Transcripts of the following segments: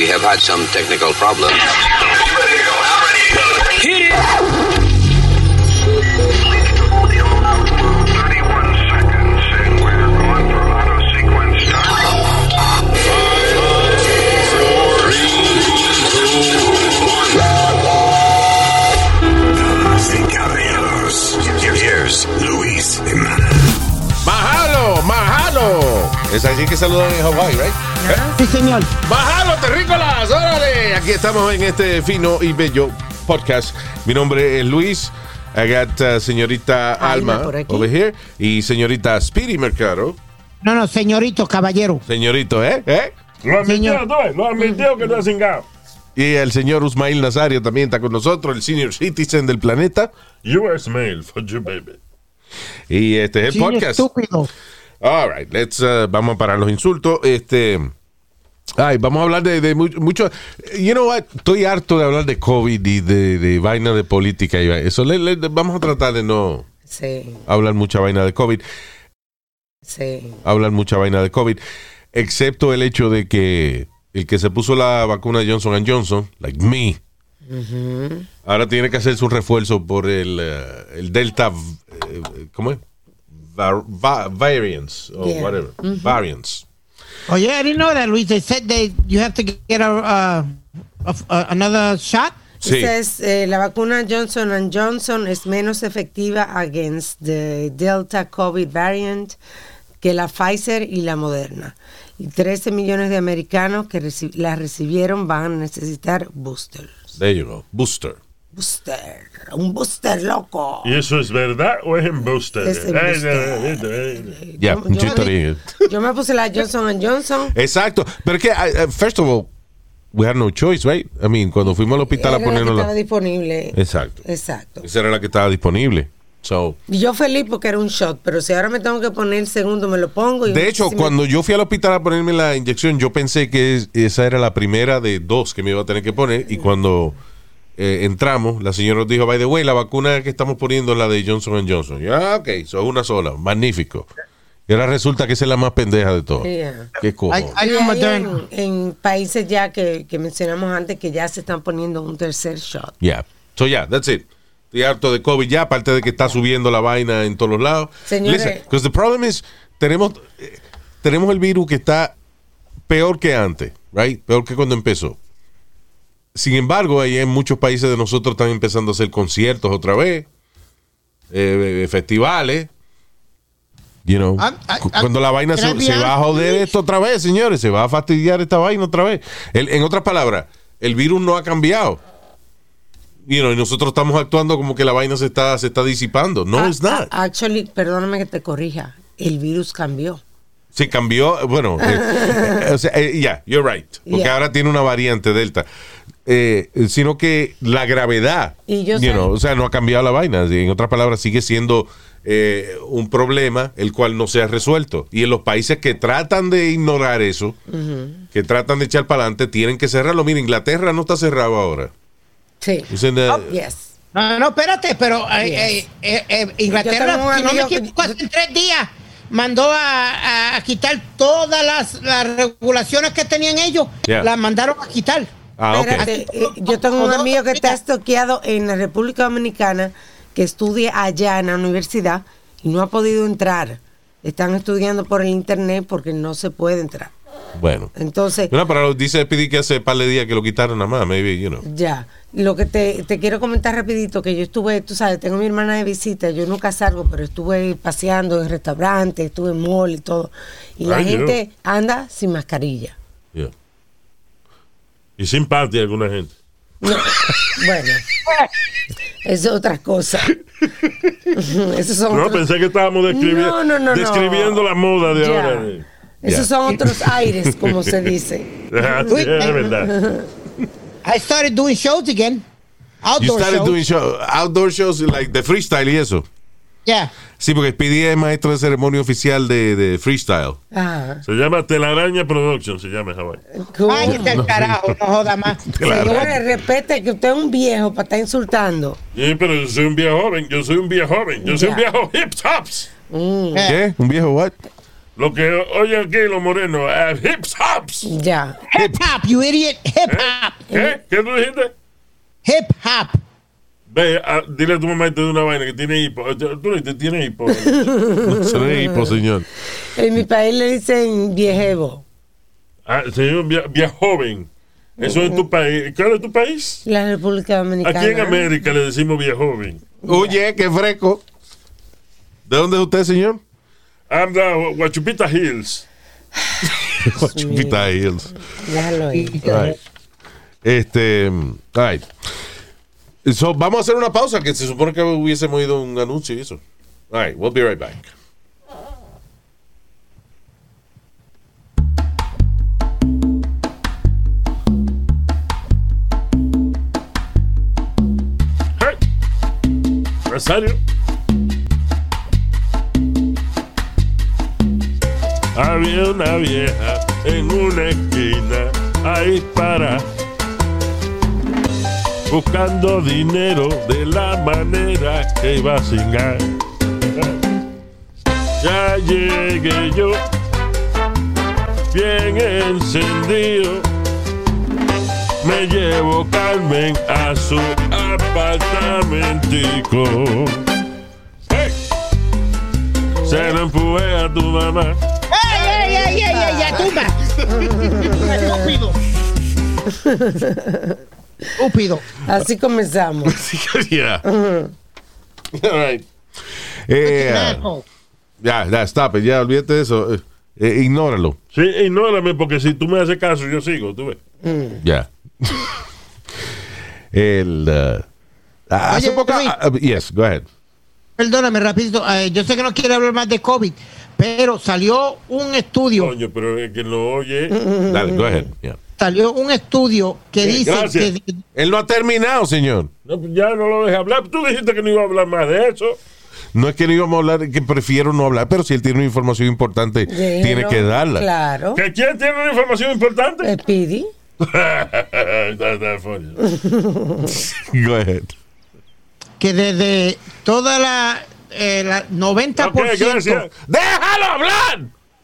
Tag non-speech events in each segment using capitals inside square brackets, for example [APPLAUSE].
We have had some technical problems. Hit it! Damas y caballeros, here's Luis Jiménez. ¡Mahalo! ¡Mahalo! Es así que saludan en Hawaii, right? Sí, señor. ¡Mahalo, terrícolas! ¡Órale! Aquí estamos en este fino y bello podcast. Mi nombre es Luis. I got uh, señorita Alma Alma over here y señorita Speedy Mercado. No, no, señorito, caballero. Señorito, ¿eh? ¿Eh? Lo admitió, ves, lo admitió que no es cingado. Y el señor Usmail Nazario también está con nosotros, el senior citizen del planeta. US mail for you, baby. Y este es el Sí, podcast. estúpido. All right, let's, uh, vamos a parar los insultos. Este, ay, vamos a hablar de, de mu- mucho. You know what? Estoy harto de hablar de COVID y de, de vaina de política y. Eso le- le- vamos a tratar de no Sí, hablar mucha vaina de COVID, sí. hablar mucha vaina de COVID, excepto el hecho de que el que se puso la vacuna Johnson Johnson, like me, ahora tiene que hacerse un refuerzo por el, eh, el Delta, eh, ¿cómo es? Va- va- variants, o Yeah. whatever, variants. Oye, I didn't know that, Luis. They said that you have to get a, uh, a- a- another shot. Sí. Esa es, eh, la vacuna Johnson Johnson es menos efectiva against the Delta COVID variant que la Pfizer y la Moderna. Y 13 millones de americanos que reci- la recibieron van a necesitar boosters. There you go. Booster. Booster, un booster loco. ¿Y eso es verdad o es? Es ay, ay. Ya, Yo- me puse la Johnson Johnson. Exacto. Pero es que, I- first of all, we had no choice, right? I mean, cuando fuimos al hospital Era a la que ponernos estaba disponible. Exacto. Exacto. Esa era la que estaba disponible. So, Y yo feliz porque era un shot, pero si ahora me tengo que poner el segundo, me lo pongo. Y de hecho, si me- cuando yo fui al hospital a ponerme la inyección, yo pensé que es- esa era la primera de dos que me iba a tener que poner. Y cuando eh, entramos, la señora nos dijo, by the way, la vacuna que estamos poniendo es la de Johnson Johnson. Ya, ok, eso es una sola. Magnífico. Y ahora resulta que esa es la más pendeja de todas. Yeah. Qué cojo. Hay, hay en, en países ya que, que mencionamos antes que ya se están poniendo un tercer shot. Yeah. So yeah, that's it. Estoy harto de COVID ya, aparte de que está subiendo la vaina en todos los lados. Señores. Because the problem is, tenemos, eh, tenemos el virus que está peor que antes, right? Peor que cuando empezó. Sin embargo, ahí en muchos países de nosotros están empezando a hacer conciertos otra vez, eh, eh, festivales. You know, Ah, ah, ah, cuando la vaina se, se va a joder esto otra vez, señores, se va a fastidiar esta vaina otra vez. El- en otras palabras, el virus no ha cambiado. You know, y nosotros estamos actuando como que la vaina se está, se está disipando. No, it's not. ah, Actually, perdóname que te corrija. El virus cambió. Se cambió, bueno, eh, [LAUGHS] eh, o sea, eh, yeah, you're right. Porque Yeah. ahora tiene una variante delta. Eh, sino que la gravedad, Y yo you sé- know, o sea, no ha cambiado la vaina. En otras palabras, sigue siendo eh, un problema el cual no se ha resuelto. Y en los países que tratan de ignorar eso, que tratan de echar para adelante, tienen que cerrarlo. Mira, Inglaterra no está cerrado ahora. Sí. The- Yes. No, no, espérate, pero eh, Yes. eh, eh, eh, Inglaterra, si no me equivoco, hace tres días mandó a, a- a quitar todas las, las regulaciones que tenían ellos, Yeah. las mandaron a quitar. Ah, eh, yo tengo un amigo que está estoqueado en la República Dominicana que estudia allá en la universidad y no ha podido entrar. Están estudiando por el internet porque no se puede entrar. Bueno. Entonces, No, pero dice Pidi que hace par de días que lo quitaron nada más, maybe, you know. Ya, lo que te, te quiero comentar rapidito, que yo estuve, tú sabes, tengo a mi hermana de visita, yo nunca salgo, pero estuve paseando en restaurantes, estuve en mall y todo, y la Ay, gente anda sin mascarilla. Yeah. Y simpatía alguna gente. No, [LAUGHS] bueno, es otra cosa. [LAUGHS] Esos son No, otros- pensé que estábamos describi- No, no, no, no. describiendo la moda de Ya. ahora. Esos Ya. son otros [LAUGHS] aires, como se dice. Ah, sí, es verdad. I started doing shows again. You Outdoor started shows. doing show, outdoor shows like de freestyle y eso. Yeah. Sí, porque Speedy es maestro de ceremonia oficial de, de freestyle. Ajá. Se llama Telaraña Production, se llama. Cool. Váyate al carajo, no joda más. [LAUGHS] Señores, respete que usted es un viejo para estar insultando. Sí, pero yo soy un viejo joven, yo soy un viejo joven, yo soy un viejo hip hops. Eh, ¿Qué? ¿Un viejo what? Lo que oyen aquí los morenos, eh, hip hops. Ya. Hip hop, you idiot. Hip hop. ¿Qué? ¿Qué tú dijiste? Hip hop. Ve, dile a tu mamá te dé una vaina que tiene hipo. Eh, Tú no dices, tiene hipo. [LAUGHS] Se ve hipo, señor. En mi país le dicen viejevo. ah, señor, via joven. Eso es tu país. ¿Cuál es tu país? La República Dominicana. Aquí en América le decimos via joven. Oye, qué fresco. ¿De dónde es usted, señor? I'm the Guachupita Hills. [LAUGHS] Chupita Hills. Déjalo ahí. Right. Este, all right. So, vamos a hacer una pausa que se supone que hubiésemos ido un anuncio y eso. All right, we'll be right back. Rosario. Había una vieja en una esquina ahí para buscando dinero de la manera que iba a cingar. Ya llegué yo, bien encendido. Me llevo Carmen a su apartamentico. ¡Hey! Se lo empujé a tu mamá. ¡Ey, ey, ey, ey, ey! ¡Ya tumba! Estúpido. Estúpido. Así comenzamos. [LAUGHS] yeah. All right. Eh, Asshole. ya, ya, stop it. Ya, olvídate de eso. Eh, eh, ignóralo. Sí, ignórame porque si tú me haces caso yo sigo, tú ves. Ya. [LAUGHS] El. uh, hace Oye, poco. Luis. ah, ah, yes, go ahead. Perdóname, rapidito. eh, yo sé que no quiere hablar más de COVID, pero salió un estudio, Coño, pero es que lo oye. Dale, go ahead. Yeah. Salió un estudio que Sí, dice gracias. que Él no ha terminado, señor. No, ya no lo dejé hablar. Tú dijiste que no iba a hablar más de eso. No es que no íbamos a hablar, que prefiero no hablar, pero si él tiene una información importante, Déjelo. tiene que darla. Claro. ¿Que quién tiene una información importante? Speedy. Está funny. Go ahead. que desde toda la, eh, la 90%, Ok, gracias. ¡Déjalo hablar!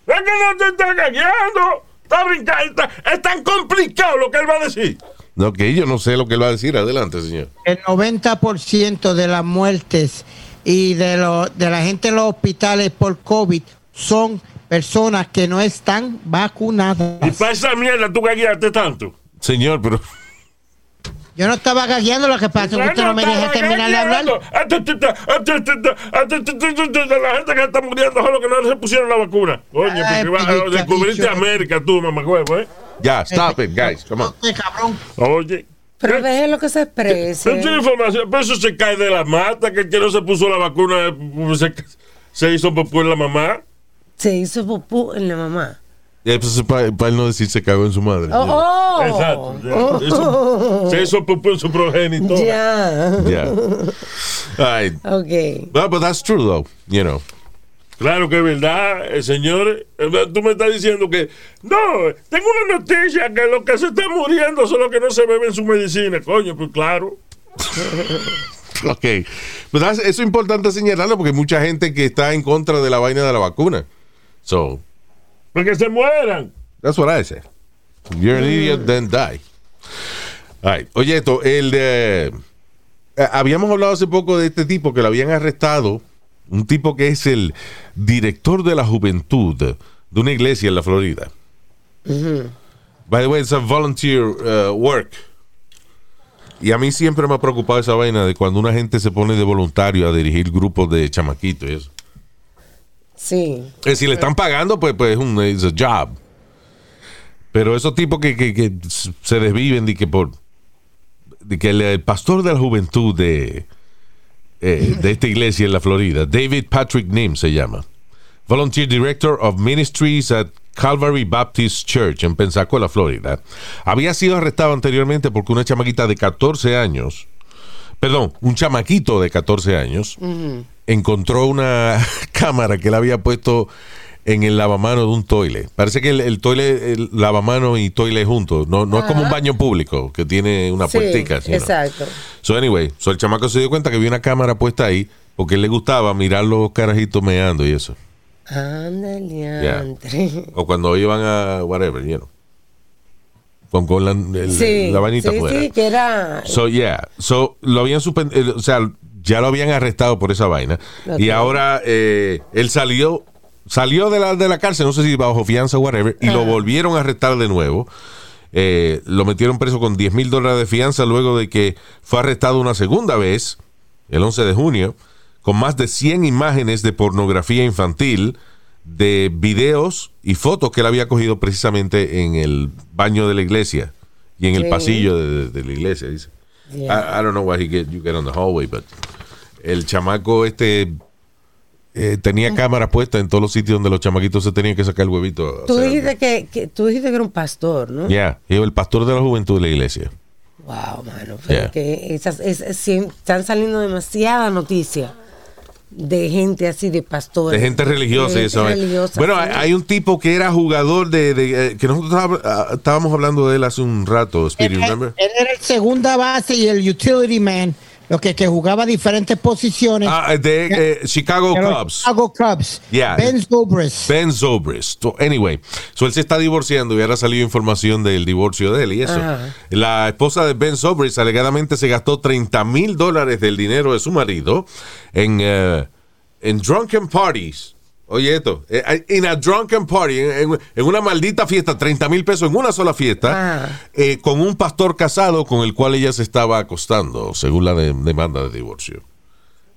Es que no te está engañando. Está brincando. Está- es tan complicado lo que él va a decir. Ok, yo no sé lo que él va a decir. Adelante, señor. el 90% de las muertes y de, lo, de la gente en los hospitales por COVID son personas que no están vacunadas. Y para esa mierda tú gagueaste tanto. Señor, pero. Yo no estaba gagueando lo que pasa, es que usted no me deja terminar de hablar. La gente que está muriendo solo que no se pusieron la vacuna. Coño, Ay, porque va- descubriste. América tú, mamacuevo, ¿eh? Ya, stop it, guys. Come on. Este cabrón. Oye. Pero déjelo que se exprese. Esa información, pero eso se cae de la mata, que el que no se puso la vacuna eh, se, hizo popó en la mamá. Se hizo pupú en la mamá. Ya, pues, para, él no decir se cagó en su madre. Oh, oh. Exacto. Eso- se hizo popó en su progenitor. Ya. Yeah. All right. Ok. Well, but that's true, though. You know. Claro que es verdad, eh, señores. Eh, Tú me estás diciendo que no, tengo una noticia que los que se están muriendo son los que no se beben su medicina. Coño, pues claro. [LAUGHS] Ok. But that's- eso es importante señalarlo porque hay mucha gente que está en contra de la vaina de la vacuna. So, Porque se mueran. that's what I say. You're an idiot, then die. All right. Oye, esto, el de. eh, habíamos hablado hace poco de este tipo que lo habían arrestado. Un tipo que es el director de la juventud de una iglesia en la Florida. By the way, it's a volunteer uh, work. Y a mí siempre me ha preocupado esa vaina de cuando una gente se pone de voluntario a dirigir grupos de chamaquitos y eso. Sí. Eh, si le están pagando, pues, pues es un it's a job. Pero esos tipos que, que- que se desviven de que por de que el, el pastor de la juventud de, eh, de esta iglesia en la Florida, David Patrick Nim se llama. Volunteer Director of Ministries at Calvary Baptist Church en Pensacola, Florida. Había sido arrestado anteriormente porque una chamaquita de 14 años, perdón, un chamaquito de 14 años, encontró una [LAUGHS] cámara que él había puesto en el lavamano de un toile. Parece que el, el toile, el lavamano y toile juntos. No, no es como un baño público que tiene una Sí, puertica. sino- exacto. So anyway, so el chamaco se dio cuenta que había una cámara puesta ahí porque él le gustaba mirar los carajitos meando y eso. Ándale, Yeah. O cuando iban a whatever, you know. Con, con la, el- Sí, la vainita sí, afuera. sí, que era... So, yeah. So, lo habían suspendido, o sea, ya lo habían arrestado por esa vaina. Y ahora eh, él salió, salió de la, de la cárcel, no sé si bajo fianza o whatever, y lo Ajá. volvieron a arrestar de nuevo. Eh, lo metieron preso con 10 mil dólares de fianza luego de que fue arrestado una segunda vez, el 11 de junio, con más de 100 imágenes de pornografía infantil, de videos y fotos que él había cogido precisamente en el baño de la iglesia y en el Sí. pasillo de, de la iglesia, dice. Yeah. I, I don't know why he get, you get on the hallway, but el chamaco este eh, tenía cámaras puestas en todos los sitios donde los chamaquitos se tenían que sacar el huevito. Tú hacer dijiste que, que- tú dijiste que era un pastor, ¿no? algo. Yeah, y el pastor de la juventud de la iglesia. Wow, mano. pero Yeah. que esas, es- es- sí, están saliendo demasiadas noticias de gente así, de pastores. De gente religiosa eso. religiosa, Bueno, sí. hay, un tipo que era jugador de, de, eh, que nosotros estábamos- ah, estábamos hablando de él hace un rato, Speedy, Él, remember? él era el segunda base y el utility man, lo que, que jugaba diferentes posiciones. Ah, de eh, Chicago de Cubs. Chicago Cubs. Yeah. Ben Zobrist. Ben Zobrist. So, anyway, so él se está divorciando y ahora ha salido información del divorcio de él y eso. La esposa de Ben Zobrist alegadamente se gastó 30 mil dólares del dinero de su marido en, eh, en drunken parties. Oye esto, eh, en a drunken party, en, una maldita fiesta, 30 mil pesos en una sola fiesta, Ah. eh, con un pastor casado con el cual ella se estaba acostando, según la de- demanda de divorcio.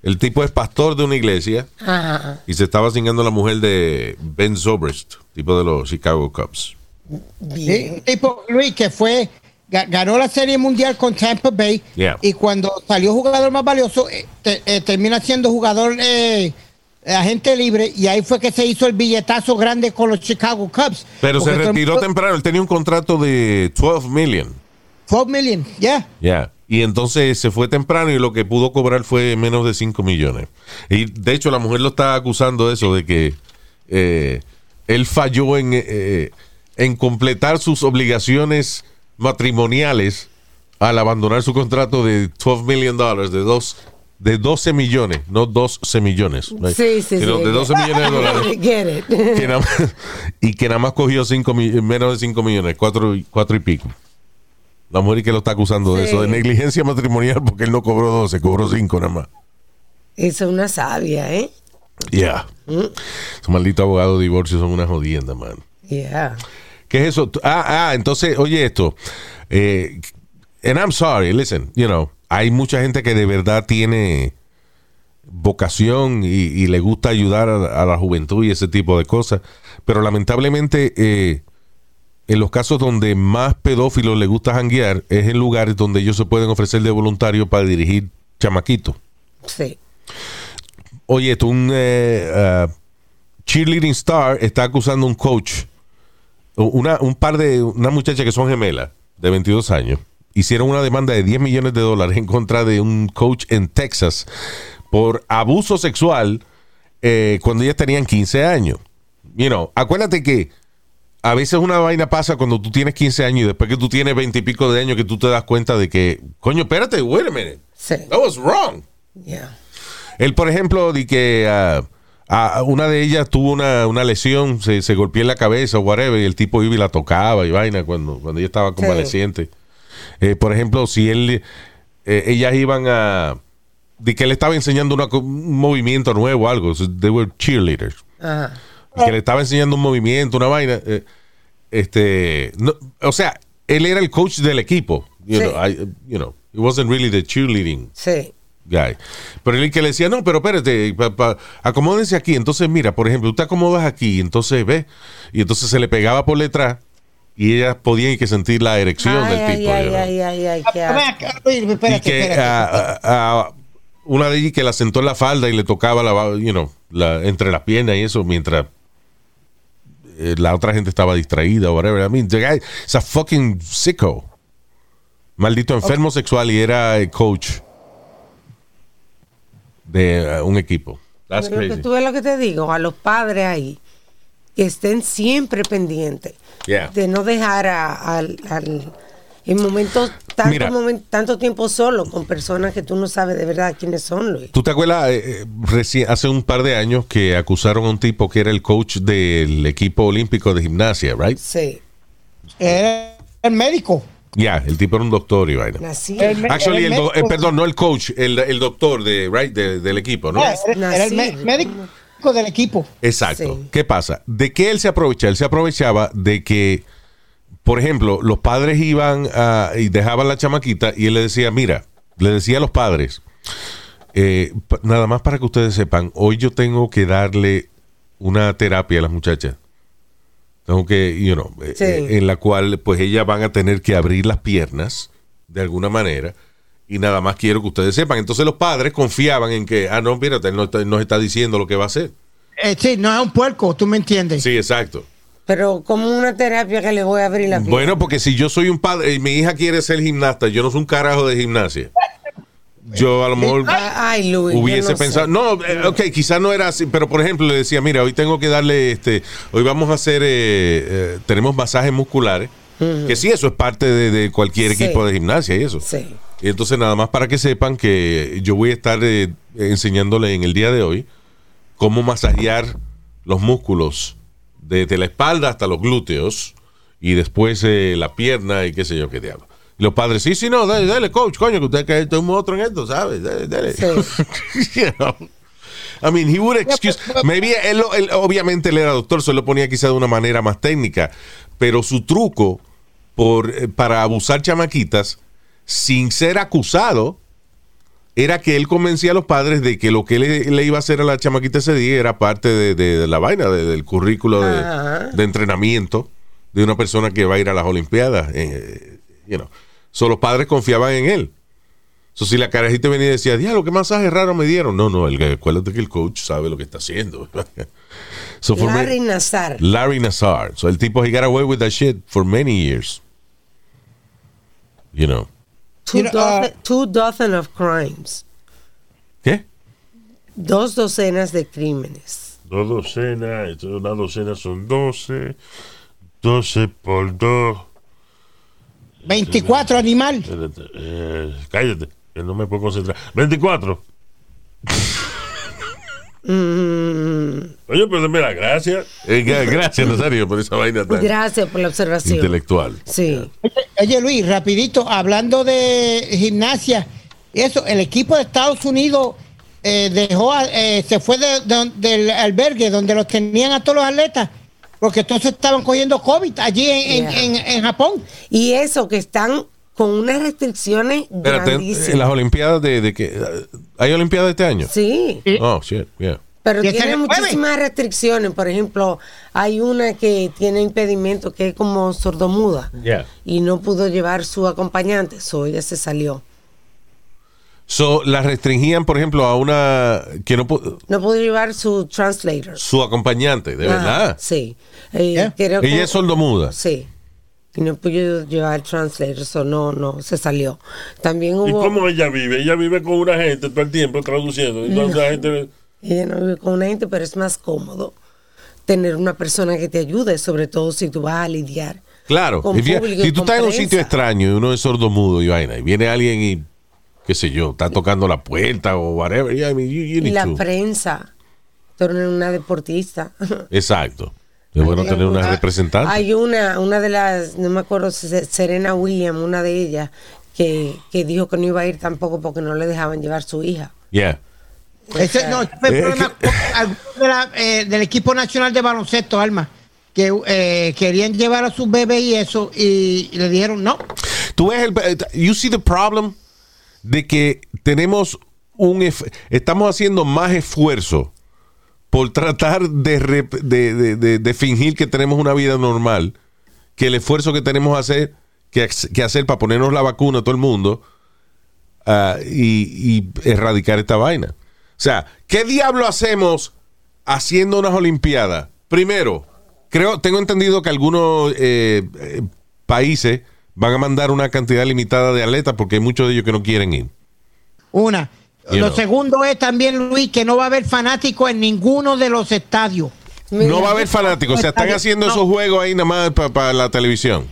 El tipo es pastor de una iglesia Ajá. y se estaba cingando a la mujer de Ben Zobrist, tipo de los Chicago Cubs. Sí, tipo Luis que fue ga- ganó la serie mundial con Tampa Bay Yeah. y cuando salió jugador más valioso eh, te- eh, termina siendo jugador eh, agente libre y ahí fue que se hizo el billetazo grande con los Chicago Cubs Pero se el retiró temprano, él tenía un contrato de 12 million. 12 million ya Ya. Y entonces se fue temprano y lo que pudo cobrar fue menos de 5 millones. Y de hecho la mujer lo está acusando de eso, de que eh, él falló en, eh, en completar sus obligaciones matrimoniales al abandonar su contrato de 12 million dólares, de dos de 12 millones, no 12 millones. right? Sí, sí, Sino sí. de 12 millones de dólares. [LAUGHS] Get it. que más- [LAUGHS] y que nada más cogió cinco, menos de 5 millones, 4 y, cuatro y pico. La mujer que lo está acusando de eso, de negligencia matrimonial, porque él no cobró 12, cobró 5 nada más. Esa es una sabia, ¿eh? Yeah. Esos malditos abogados de divorcio son una jodienda, man. Yeah. ¿Qué es eso? Ah, ah, entonces, oye esto. Eh, and I'm sorry, listen, you know, hay mucha gente que de verdad tiene vocación y, y le gusta ayudar a, a la juventud y ese tipo de cosas, pero lamentablemente eh, en los casos donde más pedófilos les gusta janguear es en lugares donde ellos se pueden ofrecer de voluntario para dirigir chamaquitos. Sí. Oye, esto, un eh, ah, cheerleading star está acusando a un coach, una, un par de, una muchacha que son gemelas de 22 años, hicieron una demanda de 10 millones de dólares en contra de un coach en Texas por abuso sexual eh, cuando ellas tenían 15 años. You know, acuérdate que a veces una vaina pasa cuando tú tienes 15 años y después que tú tienes 20 y pico de años que tú te das cuenta de que, coño, espérate, wait a minute, Sí. that was wrong. Yeah. Él, por ejemplo, di que ah, ah, una de ellas tuvo una, una lesión, se, se golpeó en la cabeza o whatever, y el tipo iba y la tocaba y vaina cuando, cuando ella estaba convaleciente. Eh, por ejemplo, si él, eh, ellas iban a, di que él estaba enseñando una un movimiento nuevo algo, so they were cheerleaders, Ajá. y que le estaba enseñando un movimiento, una vaina, eh, este, no- o sea, él era el coach del equipo, you Sí. know, I- you know, it wasn't really the cheerleading Sí. guy. Pero él que le decía, no, pero espérate, pa- pa- acomódense aquí. Entonces, mira, por ejemplo, tú te acomodas aquí, entonces ve, y entonces se le pegaba por detrás y ellas podían que sentir la erección Ay, del ay, tipo. ay, y que espérate. ah, ah, ah, una de ellas que la sentó en la falda y le tocaba la, you know, la, entre las piernas y eso mientras eh, la otra gente estaba distraída o whatever. I mean, the guy is a fucking sicko. Maldito enfermo sexual y era el coach de eh, un equipo. That's Pero que crazy. tú ves lo que te digo, a los padres ahí, que estén siempre pendientes Yeah. de no dejar a- al, al- En momentos, tanto, Mira. momen- tanto tiempo solo con personas que tú no sabes de verdad quiénes son, Luis. ¿Tú te acuerdas eh, eh, reci- hace un par de años que acusaron a un tipo que era el coach del equipo olímpico de gimnasia, right? Sí. Era el médico. Ya, el tipo era un doctor y vaina. El Actually, el do- eh, médico. perdón, no el coach, el, el doctor de, right, de- del equipo, ¿no? Era, era el médico del equipo. Exacto. Sí. ¿Qué pasa? ¿De qué él se aprovecha? Él se aprovechaba de que, por ejemplo, los padres iban a- y dejaban la chamaquita y él le decía, mira, le decía a los padres, eh, nada más para que ustedes sepan, hoy yo tengo que darle una terapia a las muchachas. Tengo que, you know, eh, Sí. eh, en la cual pues ellas van a tener que abrir las piernas de alguna manera y nada más quiero que ustedes sepan. Entonces los padres confiaban en que, ah, no, mírate, él no está- nos está diciendo lo que va a hacer. Eh, sí, no es un puerco, tú me entiendes. Sí, exacto. Pero como una terapia que le voy a abrir la pierna. Bueno, porque si yo soy un padre y mi hija quiere ser gimnasta, yo no soy un carajo de gimnasia. Yo a lo mejor Ah, Ay, Luis. yo hubiese no sé. pensado, no, eh, ok, quizás no era así, pero por ejemplo le decía, mira, hoy tengo que darle, este, hoy vamos a hacer, eh, eh, tenemos masajes musculares, que sí, eso es parte de, de cualquier Sí. equipo de gimnasia y eso. Sí. Y entonces nada más para que sepan que yo voy a estar eh, enseñándole en el día de hoy cómo masajear los músculos desde la espalda hasta los glúteos y después eh, la pierna y qué sé yo qué diablo. Y los padres, sí, sí, no, dale, dale, coach, coño, que usted que es un monstruo en esto, ¿sabes? Dale, dale. Sí. [LAUGHS] You know? I mean, he would excuse. Maybe él, él- obviamente él era doctor, se lo ponía quizá de una manera más técnica, pero su truco por, eh, para abusar chamaquitas sin ser acusado era que él convencía a los padres de que lo que le, le iba a hacer a la chamaquita ese día era parte de, de- de la vaina, de- del currículo de, entrenamiento de una persona que va a ir a las Olimpiadas. eh, you know. So, los padres confiaban en él. So, si la carajita venía y decía, diablo, qué masaje raro me dieron. No, no, el, acuérdate que el coach sabe lo que está haciendo. [LAUGHS] so, me- Larry Nazar. Larry Nassar. So, el tipo, he got away with that shit for many years. You know. Two, You know, uh, dozen, two dozen of crimes. ¿Qué? Dos docenas de crímenes. Dos docenas, esto, una docena son 12. 12 por 2. 24 animal. Espérate, eh, cállate, que no me puedo concentrar. 24. Oye, pero dame la gracia. Eh, gra- gracias, Nazario, por esa vaina tan Gracias por la observación. intelectual. Sí. Oye, oye, Luis, rapidito, hablando de gimnasia, eso, el equipo de Estados Unidos eh, dejó, a- eh, se fue de- de- del albergue donde los tenían a todos los atletas, porque todos estaban cogiendo COVID allí en, en- en Japón. Y eso que están con unas restricciones Espérate, grandísimas. en las Olimpiadas de, de que ¿Hay Olimpiadas este año? Sí. Oh, shit, yeah. Pero tiene muchísimas restricciones. Por ejemplo, hay una que tiene impedimento que es como sordomuda. Ya. Y no pudo llevar su acompañante. So ella se salió. So, las restringían, por ejemplo, a una que no pu- No pudo llevar su translator. su acompañante, de Ajá, verdad. Sí. Eh, Ella es sordomuda. Sí. Y no pudo llevar el translator. So no, no, se salió. También ¿Y hubo. cómo ella vive? Ella vive con una gente todo el tiempo traduciendo. Entonces la gente. Ella no vive con una gente, pero es más cómodo tener una persona que te ayude, sobre todo si tú vas a lidiar. Claro. Con público y si tú estás en un sitio extraño y uno es sordomudo y vaina, y viene alguien y, qué sé yo, está tocando la puerta o whatever, yeah, I mean, you, you Y la to. prensa. Tú eres una deportista. Exacto. Es bueno tener una Ah, representante. Hay una, una de las, no me acuerdo, si es Serena Williams, una de ellas, que, que dijo que no iba a ir tampoco porque no le dejaban llevar su hija. Yeah. Ese, no, ese fue el Eh, problema [LAUGHS] de la- eh, del equipo nacional de baloncesto, Alma, que eh, querían llevar a sus bebés y eso, y, y le dijeron no. Tú ves el. eh, You see the problem de que tenemos un. Estamos haciendo más esfuerzo por tratar de, de, de- de- fingir que tenemos una vida normal que el esfuerzo que tenemos hacer, que, hacer para ponernos la vacuna a todo el mundo ah, y, y erradicar esta vaina. O sea, ¿qué diablo hacemos haciendo unas Olimpiadas? Primero, creo, tengo entendido que algunos eh, eh, países van a mandar una cantidad limitada de atletas porque hay muchos de ellos que no quieren ir. Una. You Lo know. segundo es también, Luis, que no va a haber fanáticos en ninguno de los estadios. No va a haber fanáticos, o sea, están haciendo No. esos juegos ahí nada más para la televisión.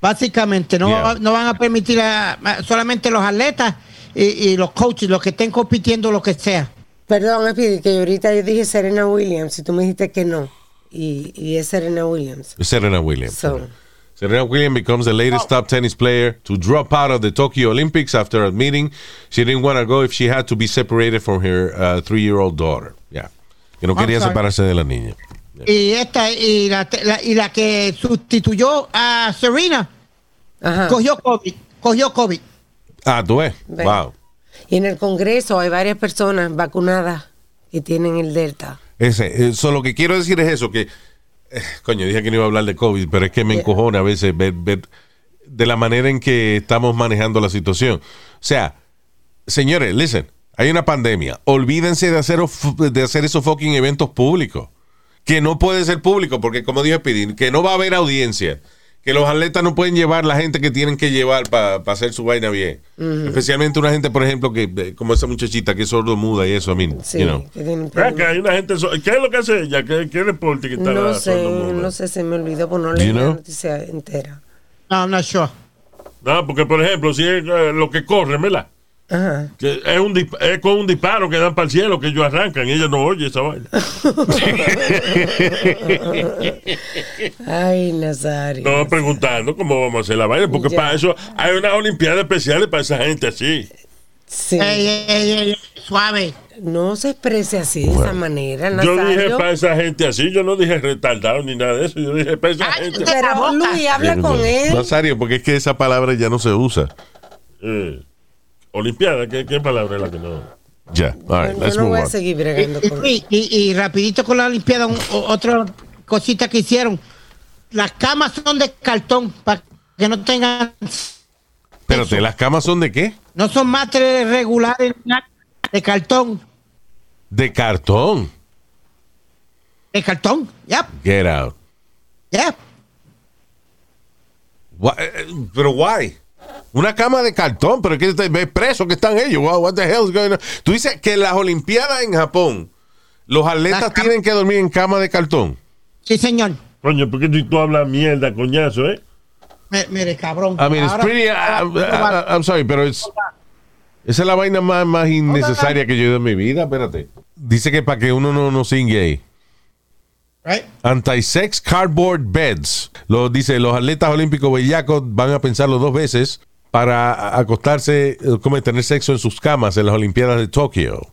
Básicamente, no, Yeah. no van a permitir a- a- solamente los atletas y, y los coaches, los que estén compitiendo, lo que sea. Perdón, que ahorita yo dije Serena Williams y tú me dijiste que no. Y, y es Serena Williams. Serena Williams. So, Serena Williams becomes the latest top tennis player to drop out of the Tokyo Olympics after admitting she didn't want to go if she had to be separated from her uh, three-year-old daughter. Yeah. Que no I'm quería sorry. separarse de la niña. Y esta y la, la- y la que sustituyó a Serena ajá. cogió COVID, cogió COVID. Ah, tú ves. Ve. Wow. Y en el Congreso hay varias personas vacunadas que tienen el Delta. Ese, eso lo que quiero decir es eso, que, eh, [LAUGHS] coño, dije que no iba a hablar de COVID, pero es que me encojona a veces ver, ver de la manera en que estamos manejando la situación. O sea, señores, listen, hay una pandemia. Olvídense de hacer, de hacer esos fucking eventos públicos. Que no puede ser público, porque como dijo Speedy, que no va a haber audiencia. Que los atletas no pueden llevar la gente que tienen que llevar para hacer su vaina bien. Especialmente una gente, por ejemplo, que eh, como esa muchachita que es sordo muda y eso, a mí. Sí, you know. que hay una gente. so- ¿Qué es lo que hace ella? ¿Qué, qué deporte que está No sé, no sé, se me olvidó, pues no you la noticia entera. No, I'm not sure. No, porque por ejemplo, si es eh, lo que corre, ¿verdad? Ajá. Que es, un es con un disparo que dan para el cielo, que ellos arrancan y ella no oye esa vaina. Ay, Nazario. No preguntando cómo vamos a hacer la vaina, porque Ya. para eso hay unas olimpiadas especiales para esa gente así. Sí. Ey, ey, ey, ey, suave. No se exprese así, de esa manera, Yo dije para esa gente así, yo no dije retardado ni nada de eso, yo dije para esa Ay, gente. Pero. Luis, habla con él. Nazario, porque es que esa palabra ya no se usa. Eh, Olimpiada, ¿qué, ¿qué palabra es la que no? Ya, all right, Yo let's no voy a seguir bregando Y, con y- y- y rapidito con la Olimpiada, un- o- otra cosita que hicieron. Las camas son de cartón para que no tengan, Espérate, ¿las camas son de qué? no son matres regulares, de cartón, De cartón. de cartón, ya, Get out. ya. Wha- eh, eh, Pero why? Una cama de cartón, pero que ves preso que están ellos. Wow, what the hell is going on? Tú dices que en las Olimpiadas en Japón, los atletas tienen que dormir en cama de cartón. Sí, señor. Coño, ¿por qué tú, tú hablas mierda, coñazo, eh? Mi- Mire, cabrón. I mean, it's Ahora- pretty. uh, uh, I'm sorry, pero es. Esa es la vaina más, más innecesaria que yo he oído en mi vida. Espérate. Dice que para que uno no, no sin gay. Right? Anti-sex cardboard beds. Lo dice, los atletas olímpicos bellacos van a pensarlo dos veces para acostarse, como tener sexo en sus camas en las Olimpiadas de Tokio.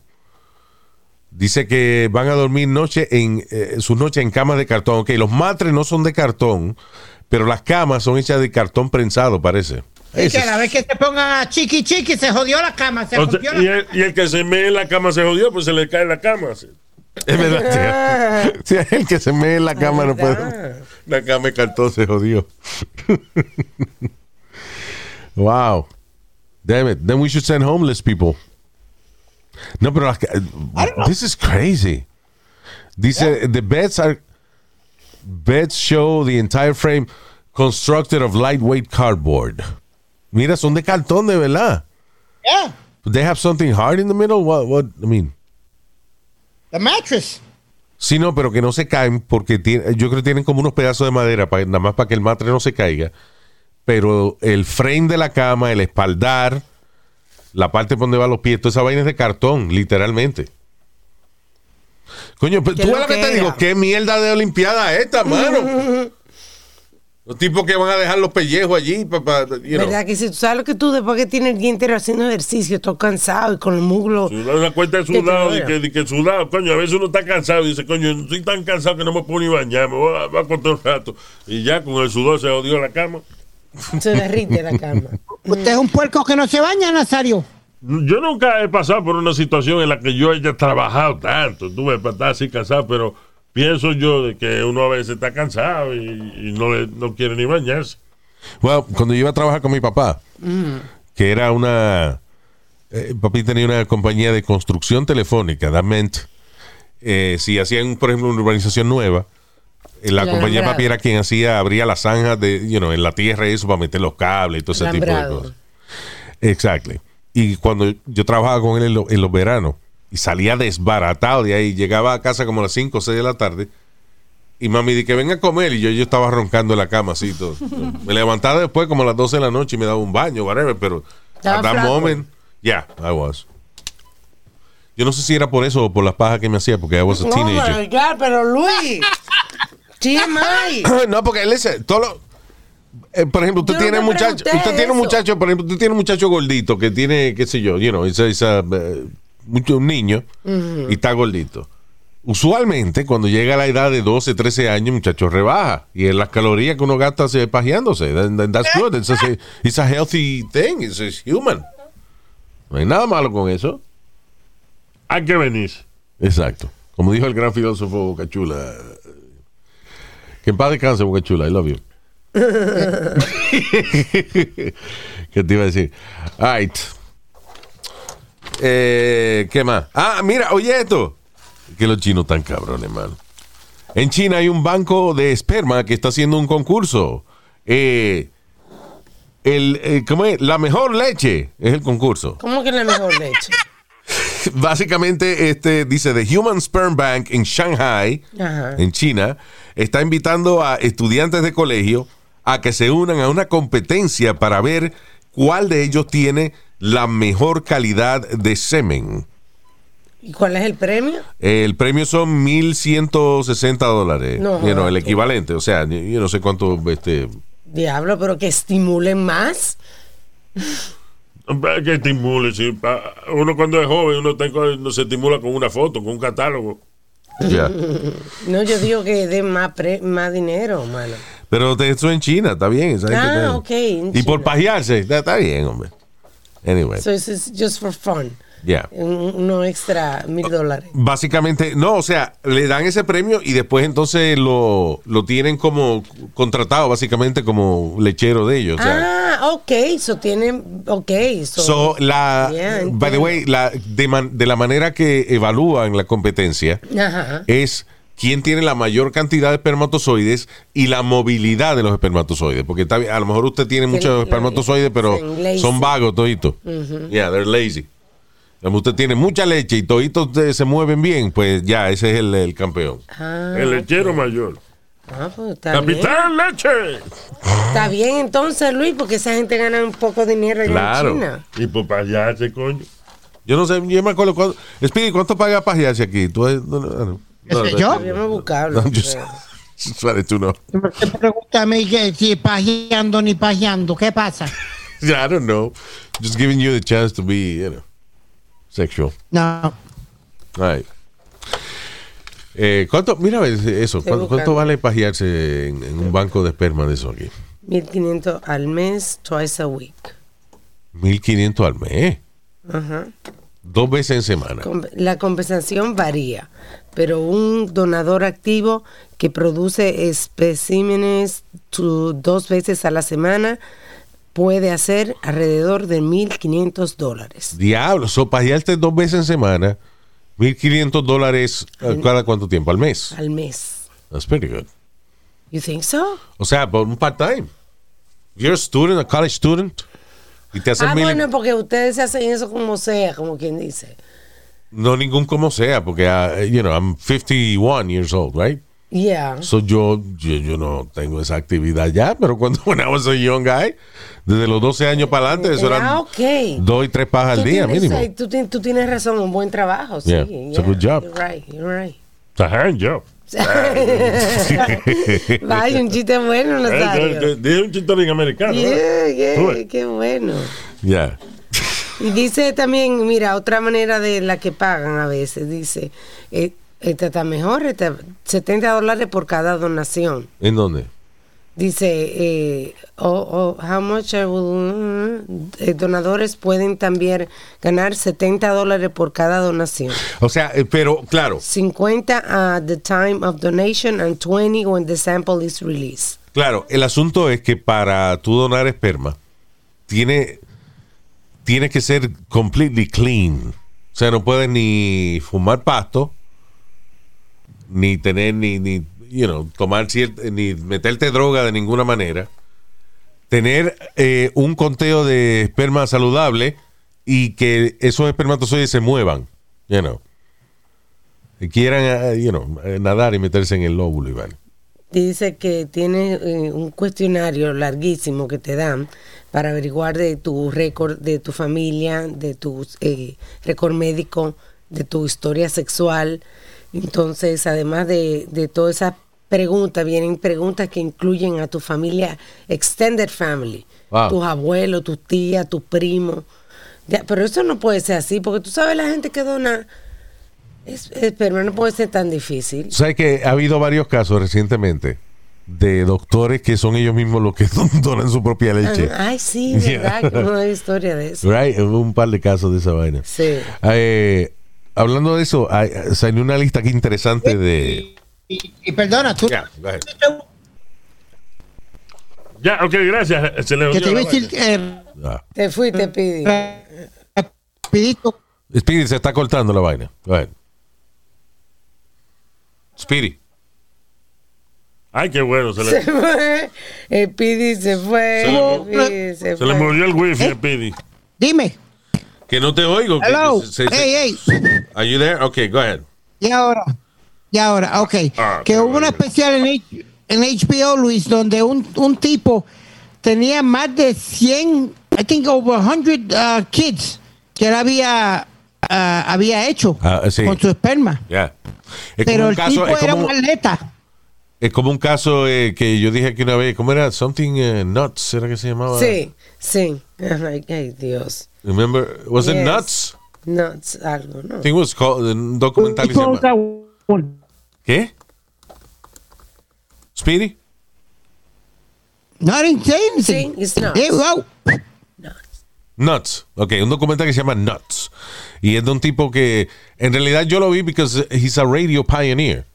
Dice que van a dormir noche en eh, sus noches en camas de cartón. Ok, los matres no son de cartón, pero las camas son hechas de cartón prensado, parece. Es Ese que a la vez que se pongan a chiqui chiqui, se jodió la cama, se O sea, rompió y, la el, y el que se mee en la cama se jodió, pues se le cae la cama. Es verdad. [LAUGHS] Sí, el que se mee en la cama no puede. La cama de cartón se jodió. [LAUGHS] wow. Damn it. Then we should send homeless people. No, pero ca- this is crazy. Dice the beds are beds show the entire frame constructed of lightweight cardboard. Mira, son de cartón de verdad. Yeah, They have something hard in the middle. What? What? I mean. the mattress. Sí, no, pero que no se caen porque tiene- yo creo que tienen como unos pedazos de madera para, nada más para que el matre no se caiga. Pero el frame de la cama, el espaldar, la parte por donde van los pies, toda esa vaina es de cartón, literalmente. Coño, pero ¿Qué tú ves lo que que te era? digo, qué mierda de olimpiada es esta, mano. [LAUGHS] Los tipos que van a dejar los pellejos allí para, ¿Verdad que si tú sabes lo que tú después que tienes el día entero haciendo ejercicio, todo cansado y con el muslo? Sudado, una cuenta de sudado, de duela. que, de que sudado, coño, a veces uno está cansado y dice, coño, estoy tan cansado que no me puedo ni bañar, me voy a, voy a acostar un rato. Y ya con el sudor se jodió la cama. Se derrite la cama. Usted es un puerco que no se baña, Nazario. Yo nunca he pasado por una situación en la que yo haya trabajado tanto, tuve para estar así cansado, pero pienso yo de que uno a veces está cansado y, y no, le, no quiere ni bañarse. Well, cuando yo iba a trabajar con mi papá, que era una. eh, papi tenía una compañía de construcción telefónica, that meant, eh, si hacían, por ejemplo, una urbanización nueva, la El compañía de papi era quien hacía, abría las zanjas de, you know, en la tierra y eso para meter los cables y todo ese tipo de cosas. Exactly. Y cuando yo trabajaba con él en, lo- en los veranos y salía desbaratado de ahí, llegaba a casa como a las 5 o 6 de la tarde Y mami di que venga a comer y yo, yo estaba roncando en la cama así todo. [LAUGHS] Me levantaba después como a las 12 de la noche y me daba un baño, whatever, pero at that moment, yeah, I was. Yo no sé si era por eso o por las pajas que me hacía, porque I was a Oh teenager. my God, pero Luis. TMI. no, porque listen, todo lo- eh, por ejemplo, usted Yo no tiene un muchacho, usted tiene un muchacho, por ejemplo, usted tiene un muchacho gordito que tiene, qué sé yo, you know, esa, esa, eh, un niño y está gordito. Usualmente, cuando llega a la edad de 12, 13 años, el muchacho rebaja. Y es las calorías que uno gasta se pajeándose. That's good. It's a, it's a healthy thing. It's, it's human. No hay nada malo con eso. Hay que venir. Exacto. Como dijo el gran filósofo Bocachula. Que en paz descanse, Bocachula. I love you. [LAUGHS] ¿Qué te iba a decir? All right. Eh, ¿Qué más? Ah, mira, oye esto. Que los chinos tan cabrones, mano. En China hay un banco de esperma que está haciendo un concurso. Eh, el, eh, ¿Cómo es? La mejor leche es el concurso. ¿Cómo que la mejor leche? [LAUGHS] Básicamente, este dice The Human Sperm Bank en Shanghai, Ajá. en China, está invitando a estudiantes de colegio a que se unan a una competencia para ver cuál de ellos tiene la mejor calidad de semen. ¿Y cuál es el premio? El premio son 1.160 dólares. No, You know, el equivalente. O sea, yo no sé cuánto. Este, Diablo, pero que estimulen más. Que estimule. sí. Pa- Uno cuando es joven, uno, está uno se estimula con una foto, con un catálogo. Ya. [LAUGHS] No, yo digo que den más, pre- más dinero, mano. Pero de eso en China, está bien. esa Ah, ok, Y por China. pajearse, está, está bien, hombre. Anyway, So it's just for fun. Un- Uno extra mil dólares. Básicamente, no, o sea, le dan ese premio y después entonces lo, lo tienen como contratado, básicamente como lechero de ellos. O sea, ah, ok, so tienen, ok, so, so, la, Yeah, by the way, la, de, man- de la manera que evalúan la competencia Ajá. es quién tiene la mayor cantidad de espermatozoides y la movilidad de los espermatozoides. Porque está a lo mejor usted tiene muchos espermatozoides, pero son vagos toditos. Yeah, they're lazy. Como usted tiene mucha leche y toditos se mueven bien, pues ya, ese es el, el campeón. Ah, El lechero mayor. ah, pues está bien. ¡Capitán Leche! Está bien entonces, Luis, porque esa gente gana un poco de dinero allá Claro. en China. Y pues para allá, ese coño. Yo no sé, yo me acuerdo cuánto. Speedy, ¿cuánto paga pajearse aquí? ¿Tú, no, no, no, no, ¿Yo? no, Habíamos buscado. no, just- just wanted to know. Te pregunta a mí que si pajeando ni pajeando, ¿qué pasa? [LAUGHS] I don't know. Just giving you the chance to be, you know, sexual. No. All right. Eh, ¿cuánto, mira eso, ¿cuánto, cuánto vale pajearse en, en un banco de esperma de eso aquí? 1500 al mes, twice a week. 1500 al mes. Ajá. Dos veces en semana. La compensación varía, pero un donador activo que produce especímenes tu- dos veces a la semana puede hacer alrededor de 1.500 dólares Diablo, so pajearte dos veces en semana, 1500 dólares eh, cada cuánto tiempo, al mes. al mes. That's pretty good. You think so? O sea, por un part-time. You're a student, a college student. Y te hacen Ah, mil- bueno, porque ustedes se hacen eso como sea, como quien dice. No ningún como sea, porque, ah, you know, I'm 51 years old, right? Yeah. So yo, yo, yo no tengo esa actividad ya, pero cuando [LAUGHS] when I was a young guy, desde los 12 años para adelante, eso Ah, eran ok. dos y tres pajas al día tienes, mínimo. eh, tú, tú tienes razón, un buen trabajo. Sí, Yeah, it's a good job. You're right, you're right. It's a hand job. [LAUGHS] Vaya, un chiste bueno, [LAUGHS] Eh, Nazario. Dije un chistorín americano. ¿no? Yeah, yeah, qué bueno. Ya. Y dice también, mira, otra manera de la que pagan a veces, dice, eh, esta está mejor, esta, 70 dólares por cada donación. ¿En dónde? Dice, eh, oh, oh, how much I will- eh, donadores pueden también ganar 70 dólares por cada donación. O sea, eh, pero claro, 50 at the time of donation and 20 when the sample is released. claro, el asunto es que para tú donar esperma, tiene, tiene que ser completely clean. O sea, no puedes ni fumar pasto, ni tener, ni, ni you know, tomar ciert- ni meterte droga de ninguna manera. Tener eh, un conteo de esperma saludable y que esos espermatozoides se muevan, you know. Quieran, eh, you know, eh, nadar y meterse en el lóbulo, Iván. dice que tiene un cuestionario larguísimo que te dan para averiguar de tu récord, de tu familia, de tu eh, récord médico, de tu historia sexual. Entonces, además de, de todas esas preguntas, vienen preguntas que incluyen a tu familia, extended family, Wow. tus abuelos, tus tías, tus primos. Pero eso no puede ser así, porque tú sabes la gente que dona es- esperma no puede ser tan difícil. ¿Sabes que ha habido varios casos recientemente de doctores que son ellos mismos los que [LAUGHS] donan su propia leche? Ay, sí, [LAUGHS] Yeah. verdad, que no hay historia de eso. Right? Hubo un par de casos de esa vaina. Sí. Eh, hablando de eso, hay- salió una lista aquí interesante de. Y, y perdona, tú. Yeah, go ahead. Ya, ok, gracias. Se le Que te decir, eh, Ah. Te fuiste, Pidi. rapidito. Speedy se está cortando la vaina. Go ahead. Speedy. Ay, qué bueno. Se [LAUGHS] Se le, fue. El Pidi se fue. Se le- se se murió el wifi a Pidi. Dime. Que no te oigo. que- Hello. que se- se- Hey, hey. Are you there? Okay, go ahead. Y ahora. Y ahora, ok. Ah, que qué hubo una bueno. especial en, H- en HBO, Luis, donde un, un tipo tenía más de 100, I think over 100 uh, kids que él había, uh, había hecho Ah, sí. con su esperma. Yeah. Es como Pero un el caso, tipo es era como, un atleta. es como un caso eh, que yo dije aquí una vez, ¿cómo era? Something eh, nuts, ¿era que se llamaba? Sí, sí. Ay, ay, Dios. Remember, was it Yes. nuts? Nuts, algo, ¿no? I think it was called, un documental que se llama. ¿Qué? Speedy? No, I didn't say Sí, it's nuts. Eh, wow. Nuts. Nuts. Ok, un documental que se llama Nuts. Y es de un tipo que, en realidad yo lo vi because he's a radio pioneer.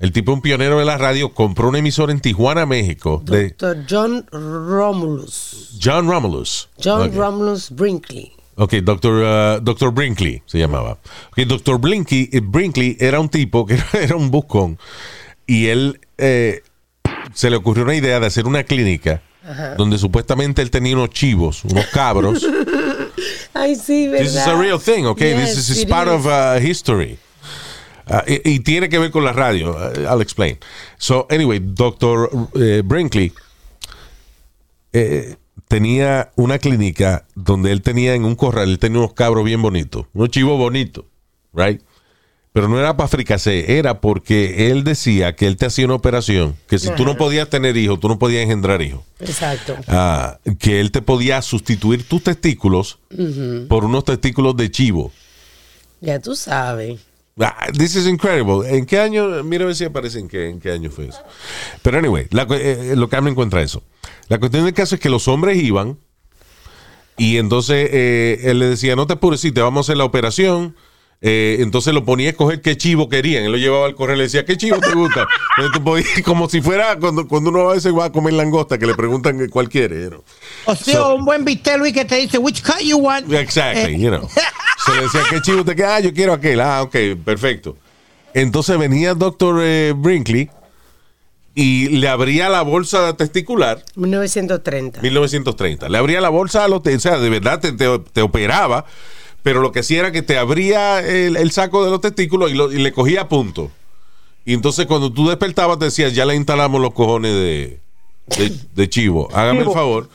El tipo, un pionero de la radio, compró una emisora en Tijuana, México, de Doctor John Romulus. John Romulus. John. Romulus Brinkley. Ok, Dr. uh, Dr. Brinkley se llamaba. Ok, Dr. Blinky, eh, Brinkley era un tipo que [LAUGHS] era, un buscón y él eh, se le ocurrió una idea de hacer una clínica donde supuestamente él tenía unos chivos, unos cabros. [LAUGHS] Ay, sí, ¿verdad? This is a real thing, okay? Yes, This is part is. of uh, history. Uh, y, y tiene que ver con la radio. Uh, I'll explain. So, anyway, Dr. eh, Brinkley eh, tenía una clínica donde él tenía en un corral, él tenía unos cabros bien bonitos, unos chivos bonitos, right? Pero no era para fricasé, era porque él decía que él te hacía una operación, que si tú no podías tener hijos, tú no podías engendrar hijos. Exacto. Ah, que él te podía sustituir tus testículos por unos testículos de chivo. Ya tú sabes. Ah, this is incredible. ¿En qué año? Mira a ver si aparece en qué, en qué año fue eso. Pero anyway, la cu- eh, lo que habla en contra de eso. La cuestión del caso es que los hombres iban y entonces eh, él le decía, no te apures, sí, te vamos a hacer la operación. Eh, entonces lo ponía a escoger qué chivo querían. Él lo llevaba al correo y le decía, ¿qué chivo te gusta? [LAUGHS] Entonces como si fuera cuando, cuando uno a veces va a comer langosta, que le preguntan cuál quiere. you know. O sea, So- un buen bistec, Luis, que te dice, which cut you want? Exactly, Eh, you know. [LAUGHS] Se le decía, ¿qué chivo te queda? Ah, yo quiero aquel. Ah, ok, perfecto. Entonces venía el doctor eh, Brinkley y le abría la bolsa testicular, 1930. 1930. Le abría la bolsa a los, o sea, de verdad te, te- te operaba, pero lo que hacía era que te abría el, el saco de los testículos y, lo- y le cogía a punto. Y entonces cuando tú despertabas te decías, ya le instalamos los cojones de, de, de chivo. Hágame el favor.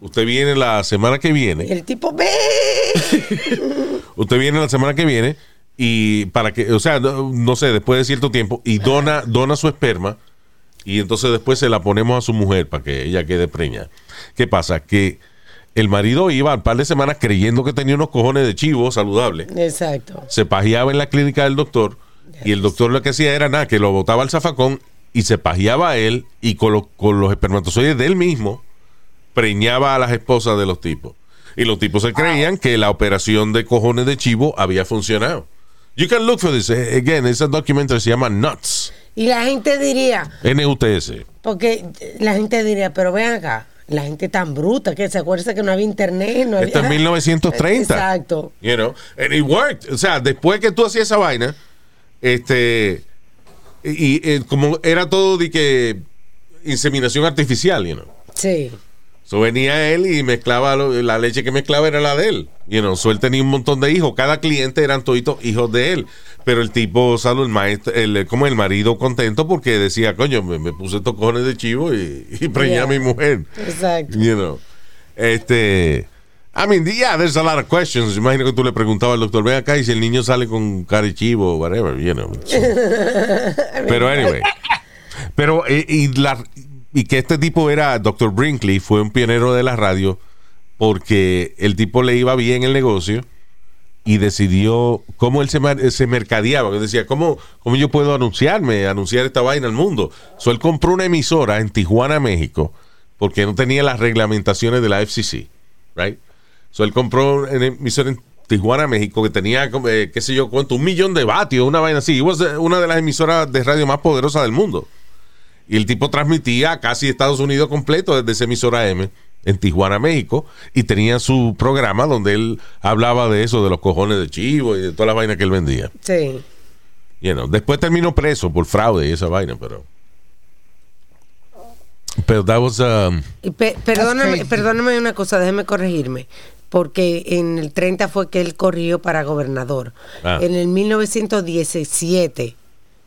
Usted viene la semana que viene. El tipo, ve. [LAUGHS] Usted viene la semana que viene y para que, o sea, no, no sé, después de cierto tiempo y dona, dona su esperma y entonces después se la ponemos a su mujer para que ella quede preña. ¿Qué pasa? Que el marido iba un par de semanas creyendo que tenía unos cojones de chivo saludable. Exacto. Se pajeaba en la clínica del doctor y el doctor lo que hacía era nada, que lo botaba al zafacón y se pajeaba a él y con, los- con los espermatozoides de él mismo preñaba a las esposas de los tipos. Y los tipos se creían que la operación de cojones de chivo había funcionado. You can look for this. Eh, Again, ese documentary se llama Nuts. Y la gente diría, N-U-T-S. porque la gente diría, pero ven acá, la gente tan bruta que se acuerda que no había internet. No Esto había... es 1930. Exacto. You know, and it worked. O sea, después que tú hacías esa vaina, este, y, y, eh, como era todo de que inseminación artificial, you know. Sí. So venía él y mezclaba, lo- la leche que mezclaba era la de él. You know, so él tenía un montón de hijos. Cada cliente eran toditos hijos de él. Pero el tipo, ¿sabes? El maestro, el, como el marido contento porque decía, coño, me, me puse estos cojones de chivo y, y preñé a mi mujer. Exacto. You know. Este. I mean, yeah, there's a lot of questions. Imagino que tú le preguntabas al doctor, ven acá y si el niño sale con cara de chivo o whatever, you know. [LAUGHS] Pero anyway. Pero, eh, y, la, y que este tipo era, Dr. Brinkley, fue un pionero de la radio porque el tipo le iba bien el negocio y decidió cómo él se, se mercadeaba. Decía, ¿cómo, ¿cómo yo puedo anunciarme, anunciar esta vaina al mundo? So, él compró una emisora en Tijuana, México, porque no tenía las reglamentaciones de la FCC, right? So, él compró una emisora en Tijuana, México, que tenía, eh, qué sé yo, cuánto, un millón de vatios, una vaina así. It was, eh, una de las emisoras de radio más poderosas del mundo. Y el tipo transmitía casi Estados Unidos completo desde esa emisora M en Tijuana, México, y tenía su programa donde él hablaba de eso, de los cojones de chivo y de toda la vaina que él vendía. Sí. You know, Después terminó preso por fraude y esa vaina, pero... Pero that was, um, pe- perdóname una cosa, déjeme corregirme. Porque en el 30 fue que él corrió para gobernador. Ah. En el 1917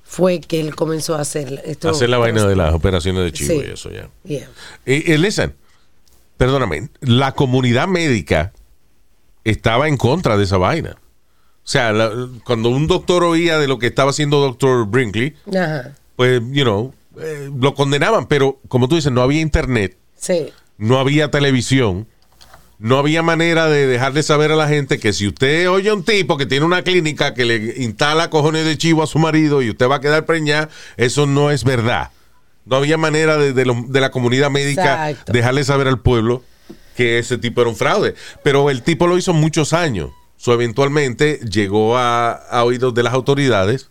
fue que él comenzó a hacer esto. hacer la vaina de las operaciones de chivo Sí. y eso ya. Yeah. Y, y listen, perdóname, la comunidad médica estaba en contra de esa vaina. O sea, la- cuando un doctor oía de lo que estaba haciendo doctor Brinkley, Ajá. pues, you know, eh, lo condenaban, pero como tú dices, no había internet, Sí. no había televisión, no había manera de dejarle saber a la gente que si usted oye a un tipo que tiene una clínica que le instala cojones de chivo a su marido y usted va a quedar preñada, eso no es verdad. No había manera de, de lo- de la comunidad médica Exacto. dejarle saber al pueblo que ese tipo era un fraude. Pero el tipo lo hizo muchos años. So, eventualmente llegó a, a oídos de las autoridades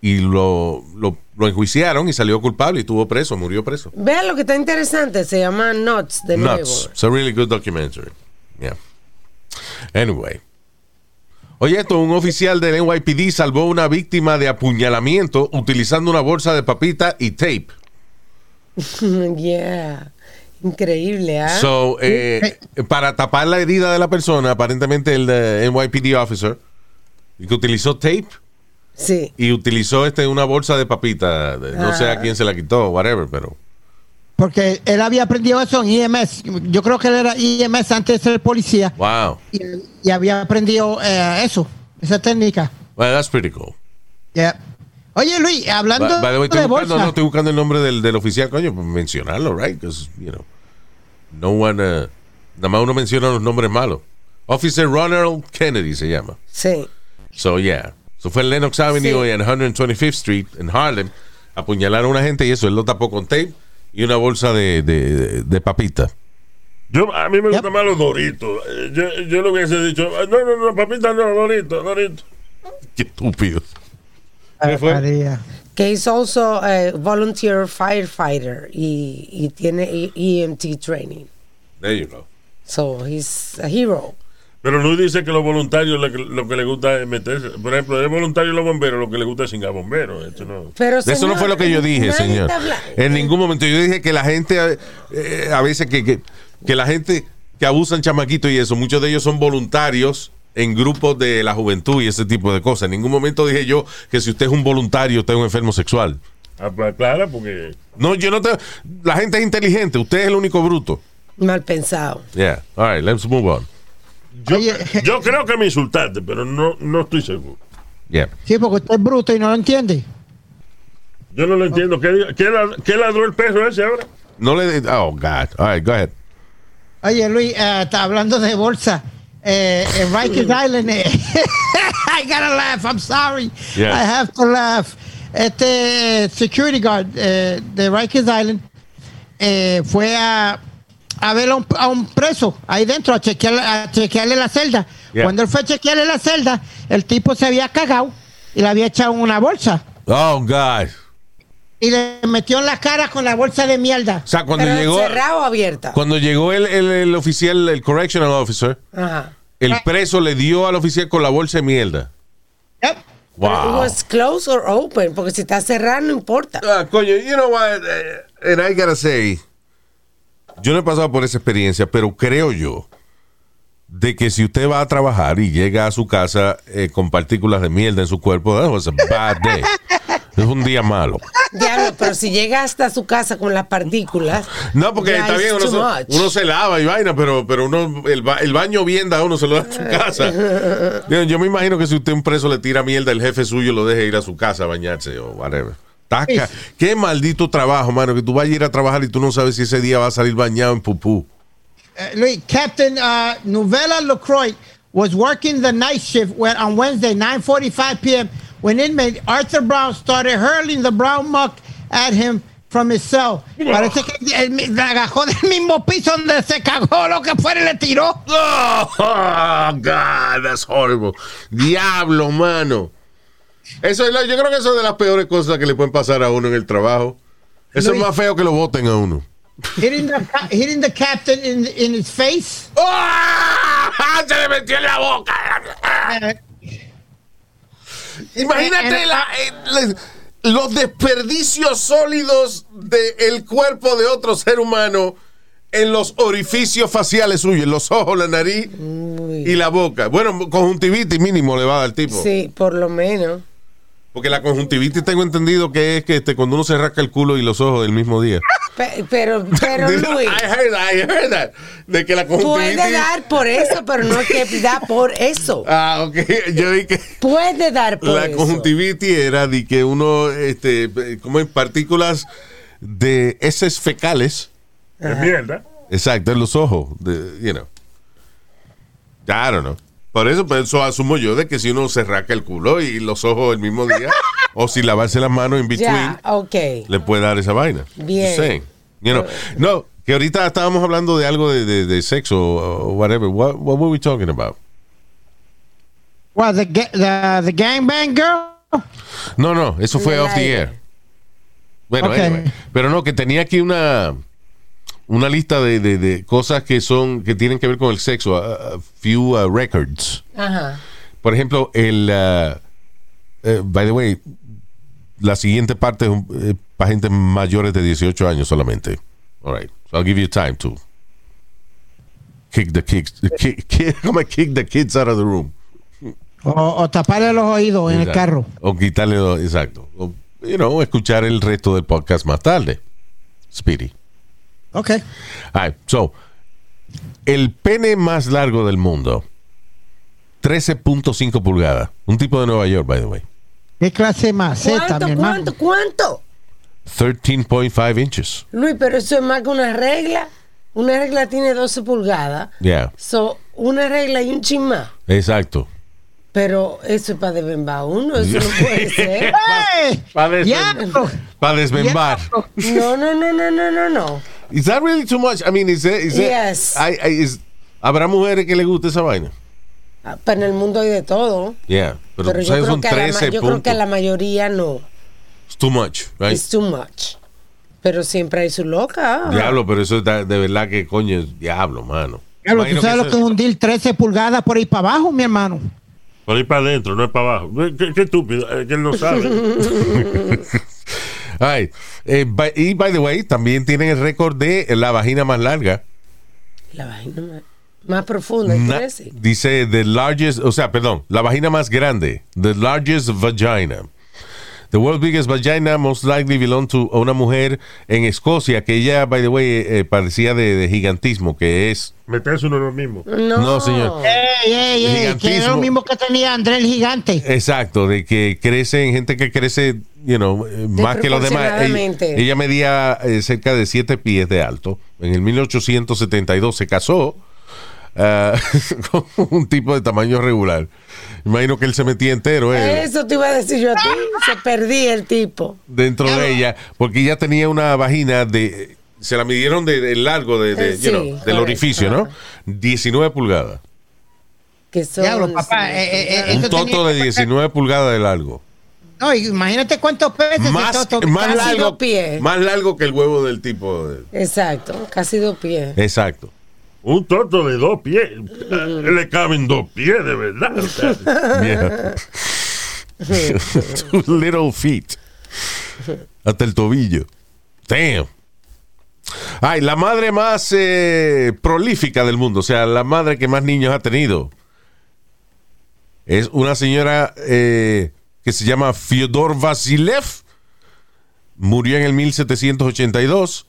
y lo, lo, lo enjuiciaron y salió culpable y estuvo preso, murió preso. Vean lo que está interesante, se llama Nuts de nuevo. Nuts. It's a really good documentary. Yeah. Anyway. Oye, esto, un oficial del NYPD salvó a una víctima de apuñalamiento utilizando una bolsa de papita y tape. [LAUGHS] yeah. Increíble, ¿ah? So, eh, para tapar la herida de la persona, aparentemente el eh, NYPD officer, que utilizó tape sí. y utilizó este una bolsa de papita. de- No sé a quién se la quitó, whatever, pero. Porque él había aprendido eso en IMS. Yo creo que él era IMS antes de ser policía. Wow. Y, y había aprendido eh, eso, esa técnica. Well, that's pretty cool. Yeah. Oye, Luis, hablando By- by the way, estoy de buscando, bolsa. no, estoy buscando el nombre del, del oficial, coño, pues mencionarlo, right? Because, you know, no one, uh, nada más uno menciona los nombres malos. Officer Ronald Kennedy se llama. Sí. So, yeah. So fue en Lenox Avenue Sí. y en 125th Street, en Harlem. Apuñalaron a una gente y eso, él lo tapó con tape y una bolsa de, de, de- de papita. Yo, a mí me gustan Yep. más los doritos. Yo, yo le hubiese dicho, "Ah, no, no, no, papita, no, dorito, dorito. Qué estúpido. Fue? María. Que es also a volunteer firefighter y, y tiene E- EMT training. There you go. So he's a hero. Pero Luis dice que los voluntarios lo que, lo que le gusta es meterse. Por ejemplo, es voluntario los bomberos, lo que le gusta es cingar bomberos. Esto no. Pero Eso no fue lo que yo dije, señor. En ningún momento. Yo dije que la gente, eh, a veces que, que, que la gente que abusan chamaquitos y eso, muchos de ellos son voluntarios en grupos de la juventud y ese tipo de cosas. En ningún momento dije yo que si usted es un voluntario, usted es un enfermo sexual. Ah, pues, Clara, porque No, yo no te... La gente es inteligente, usted es el único bruto. Mal pensado. Yeah. All right, let's move on. Yo, Oye, yo creo que me insultaste, pero no, no estoy seguro. Yeah. Sí, porque usted es bruto y no lo entiende. Yo no lo entiendo. ¿Qué, qué, qué ladró el perro ese ahora? No le... Oh, God. All right, go ahead. Oye, Luis, eh, está hablando de bolsa. Eh, en Rikers Island. eh, [LAUGHS] I gotta laugh. I'm sorry. Yeah. I have to laugh. Este security guard eh, de Rikers Island eh, fue a, a ver a un, a un preso ahí dentro a, chequear, a chequearle la celda. Yeah. Cuando él fue a chequearle la celda, el tipo se había cagado y le había echado en una bolsa Oh, God. y le metió en la cara con la bolsa de mierda. O sea, cuando Pero llegó... cerrado o abierta. Cuando llegó el, el, el oficial, el correctional officer, Ajá. el preso le dio al oficial con la bolsa de mierda. Yep. It Wow. was closed or open, porque si está cerrado no importa. Ah, coño, you know what? eh, and I gotta say, Yo no he pasado por esa experiencia, pero creo yo de que si usted va a trabajar y llega a su casa eh, con partículas de mierda en su cuerpo, that was a bad day. Es un día malo. Diablo, pero si llega hasta su casa con las partículas. No, porque está bien, uno se, much. uno se lava y vaina, pero, pero uno, el, ba- el baño bien da uno se lo da a su casa. [LAUGHS] Yo, me imagino que si usted un preso le tira mierda, el jefe suyo lo deje ir a su casa a bañarse o whatever. Taca. Qué maldito trabajo, mano, que tú vayas a ir a trabajar y tú no sabes si ese día va a salir bañado en pupú. Uh, Luis, Captain uh, Novella LaCroix was working the night shift when, on Wednesday, 9:45 p.m. when inmate Arthur Brown started hurling the brown muck at him from his cell. Parece que él me- le agajó del mismo piso donde se cagó lo que fuera y le tiró. [LAUGHS] Oh, God, that's horrible. Diablo, mano. Eso es la- yo creo que eso es de las peores cosas que le pueden pasar a uno en el trabajo. Eso es más feo que lo voten a uno. hitting the ca- hitting the captain in in his face. ¡Ah! Se le metió en la boca. Uh, Imagínate la- eh, le- los desperdicios sólidos del cuerpo de otro ser humano en los orificios faciales suyos, en los ojos, la nariz y la boca. Bueno, conjuntivitis mínimo le va a dar al tipo. Sí, por lo menos. Porque la conjuntivitis tengo entendido que es que este, cuando uno se rasca el culo y los ojos del mismo día. Pe- Pero, pero I Luis, heard that, I heard that. De que la conjuntivitis... puede dar por eso, pero no es que da por eso. Ah, ok. [LAUGHS] Yo vi que... Puede dar por La eso. conjuntivitis era de que uno, este, como en partículas de heces fecales, De mierda. exacto, en los ojos, de, you know. I don't know. Por eso, pues, eso asumo yo de que si uno se raca el culo y los ojos el mismo día, o si lavarse las manos en between, Ya, ok. le puede dar esa vaina. Bien. You know, no, que ahorita estábamos hablando de algo de, de, de sexo o whatever. What, what were we talking about? well, the the the gangbang girl. No, no, eso fue off the air. Bueno, Ok. anyway. pero no, que tenía aquí una una lista de, de- de cosas que son que tienen que ver con el sexo, a, a few uh, records. Ajá. Por ejemplo, el uh, eh, by the way, la siguiente parte es un- eh, para gente mayores de 18 años solamente. All right. So I'll give you time to kick the kids, kick, kick, [LAUGHS] kick the kids out of the room. O, o taparle los oídos en el Exacto. carro. O quitarle, lo- exacto. O, you know, escuchar el resto del podcast más tarde. Speedy. Ok. All right, so, el pene más largo del mundo, 13.5 pulgadas. Un tipo de Nueva York, by the way. ¿Qué clase más? Mi ¿Cuánto, hermano. cuánto, cuánto? 13.5 inches. Luis, pero eso es más que una regla. Una regla tiene 12 pulgadas. Yeah, So, una regla y un chin más. exacto. Pero eso es para desbembar uno, eso no puede [LAUGHS] ser. [LAUGHS] ¡Ey! Para ¡Diablo! Para desmembar. No, no, no, no, no, no, no. Is that really too much? I mean, is it, is it- Yes. I- I- is- ¿Habrá mujeres que les guste esa vaina? Ah, Pero en el mundo hay de todo. Yeah, pero, Pero tú yo sabes, creo, son que a la, 13 ma- yo creo que a la mayoría no. It's too much, right? It's too much. Pero siempre hay su loca. Diablo, pero eso está de verdad que coño es diablo, mano. Diablo, ¿tú Imagino sabes lo que es un deal 13 pulgadas por ahí para abajo, mi hermano? Por ahí para adentro, no es para abajo. Qué, qué estúpido, eh, que él no sabe. [LAUGHS] Ay, eh, by- y by the way, también tienen el récord de la vagina más larga. La vagina más, más profunda, Na- dice the largest, o sea, perdón, la vagina más grande, the largest vagina. The world's biggest vagina most likely belong to a una mujer en Escocia que ella, by the way, eh, parecía de, de gigantismo, que es Meterse uno en lo mismo. No, No, señor. ¡Ey, ey, ey! Que Gigantismo. lo mismo que tenía André el Gigante. Exacto, de que crece en gente que crece, you know, eh, más que los demás. Ella, medía eh, cerca de 7 pies de alto. En el 1872 se casó ah, [LAUGHS] con un tipo de tamaño regular. Imagino que él se metía entero eh, Eso te iba a decir yo a ti. Se perdí el tipo. dentro de ella, porque ella tenía una vagina de. Se la midieron de, de largo de, de, you sí, know, del correcto, orificio, ¿no? ajá. 19 pulgadas. Que son, Diablo, papá, eh, eh, eh, Un toto de que- 19 pulgadas de largo. No, imagínate cuántos peces. Más, más casi largo, dos pies. más largo que el huevo del tipo. de- Exacto, casi dos pies. Exacto. Un toto de dos pies. Eh, Le caben dos pies, de verdad. O sea, Yeah. Two little feet. Hasta el tobillo. Damn. Ay, la madre más eh, prolífica del mundo, o sea, la madre que más niños ha tenido. Es una señora eh, que se llama Fyodor Vasilev. Murió en el 1782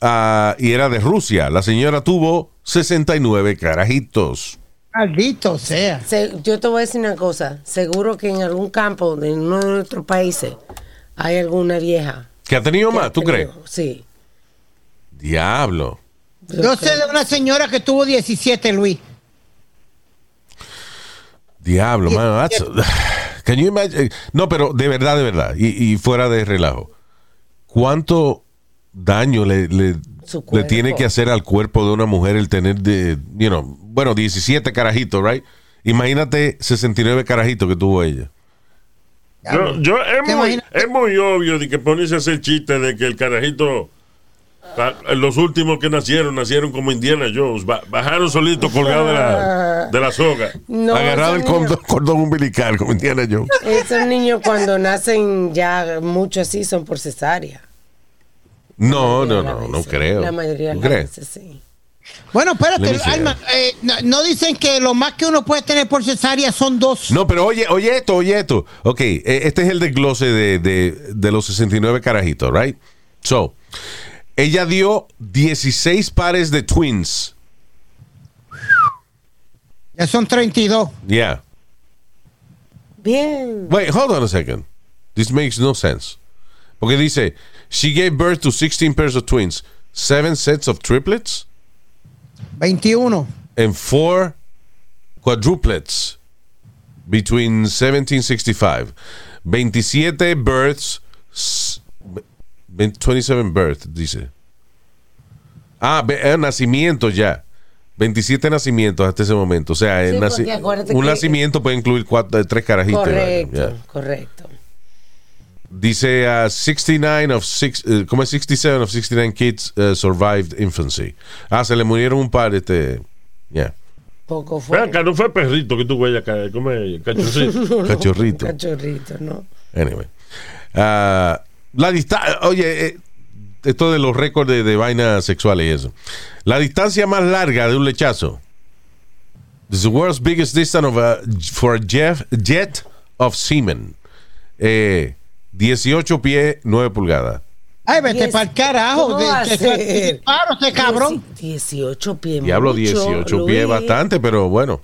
ah, y era de Rusia. La señora tuvo 69 carajitos. Maldito sea. Se- yo te voy a decir una cosa. Seguro que en algún campo de uno de nuestros países hay alguna vieja. ¿Que ha tenido que más? ha ¿Tú crees? Sí. Diablo. Yo sé de una señora que tuvo 17, Luis. Diablo, mano. that's- can you imagine? No, pero de verdad, de verdad. Y, y fuera de relajo. ¿Cuánto daño le, le, tiene que hacer al cuerpo de una mujer el tener de, you know, bueno, 17 carajitos, right? Imagínate 69 carajitos que tuvo ella. Yo, yo- es, ¿Te muy, es muy obvio de que ponerse a hacer chiste de que el carajito, los últimos que nacieron, nacieron como Indiana Jones, ba- bajaron solito colgados de la, de la soga. No, Agarrado el cordón, cordón umbilical, como Indiana Jones. Esos niños cuando nacen ya mucho así son por cesárea. No, no, no, no creo. La mayoría de ¿Tú las crees? veces sí. Bueno, espérate. Alma, eh, no, no dicen que lo más que uno puede tener por cesárea son dos. No, pero oye, oye esto, oye esto. Ok, eh, este es el desglose de, de, de los 69 carajitos, right? So, ella dio 16 pares de twins. Ya son 32. Yeah. Bien. Wait, hold on a second. This makes no sense. Porque dice, she gave birth to 16 pairs of twins, seven sets of triplets, 21. and four quadruplets between 1765. 27 births, 27 births, dice. Ah, eh, nacimientos ya. 27 nacimientos hasta ese momento. O sea, Sí, naci- un nacimiento puede incluir cuatro, eh, tres carajitos. Correcto, correcto. Dice uh, 69 of six, eh, como es 67 of 69 kids uh, survived infancy. Ah, se le murieron un par, este, yeah, Poco fue. Acá, no fue perrito que tú huellas acá, como cachorrito. [LAUGHS] cachorrito. Cachorrito, ¿no? Anyway. La distancia, oye, eh, esto de los récords de, de vainas sexuales y eso. La distancia más larga de un lechazo. This is the world's biggest distance of a- for a jet, jet of semen. Eh, 18 pies, 9 pulgadas. Ay, vete para el carajo. ¿Cómo De, que- disparo ese cabrón. Dieci- 18 pies. Diablo, mucho, 18 pies Luis. bastante, pero bueno.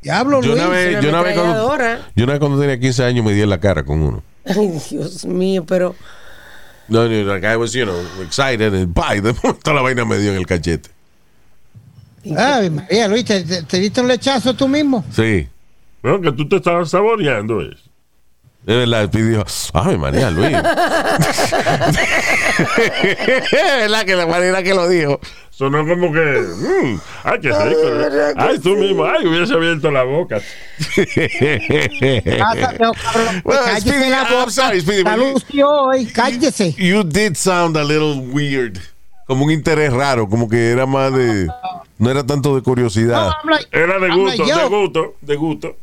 Diablo, Yo Luis. una, vez, yo, una vez cuando, yo una vez cuando tenía 15 años me di en la cara con uno. Ay, Dios mío, pero No, no, like I was, you know, excited and bye. [LAUGHS] De momento la vaina me dio en el cachete. Ay, María, Luis, ¿te, te, te diste un lechazo tú mismo? Sí. Bueno, que tú te estabas saboreando eso. De verdad, dijo, ay, María Luis. [LAUGHS] [LAUGHS] Es verdad que la manera que lo dijo. Sonó como que, mm, ay, qué rico. Ay, tú mismo, ay, hubiese abierto la boca. Ah, no, [LAUGHS] Well, cállese Speedy, la I'm boca. sorry, Speedy, but you- hoy, cállese. You did sound a little weird. Como un interés raro, como que era más de. No era tanto de No, curiosidad, habla- Era de gusto, yo. de gusto, de gusto.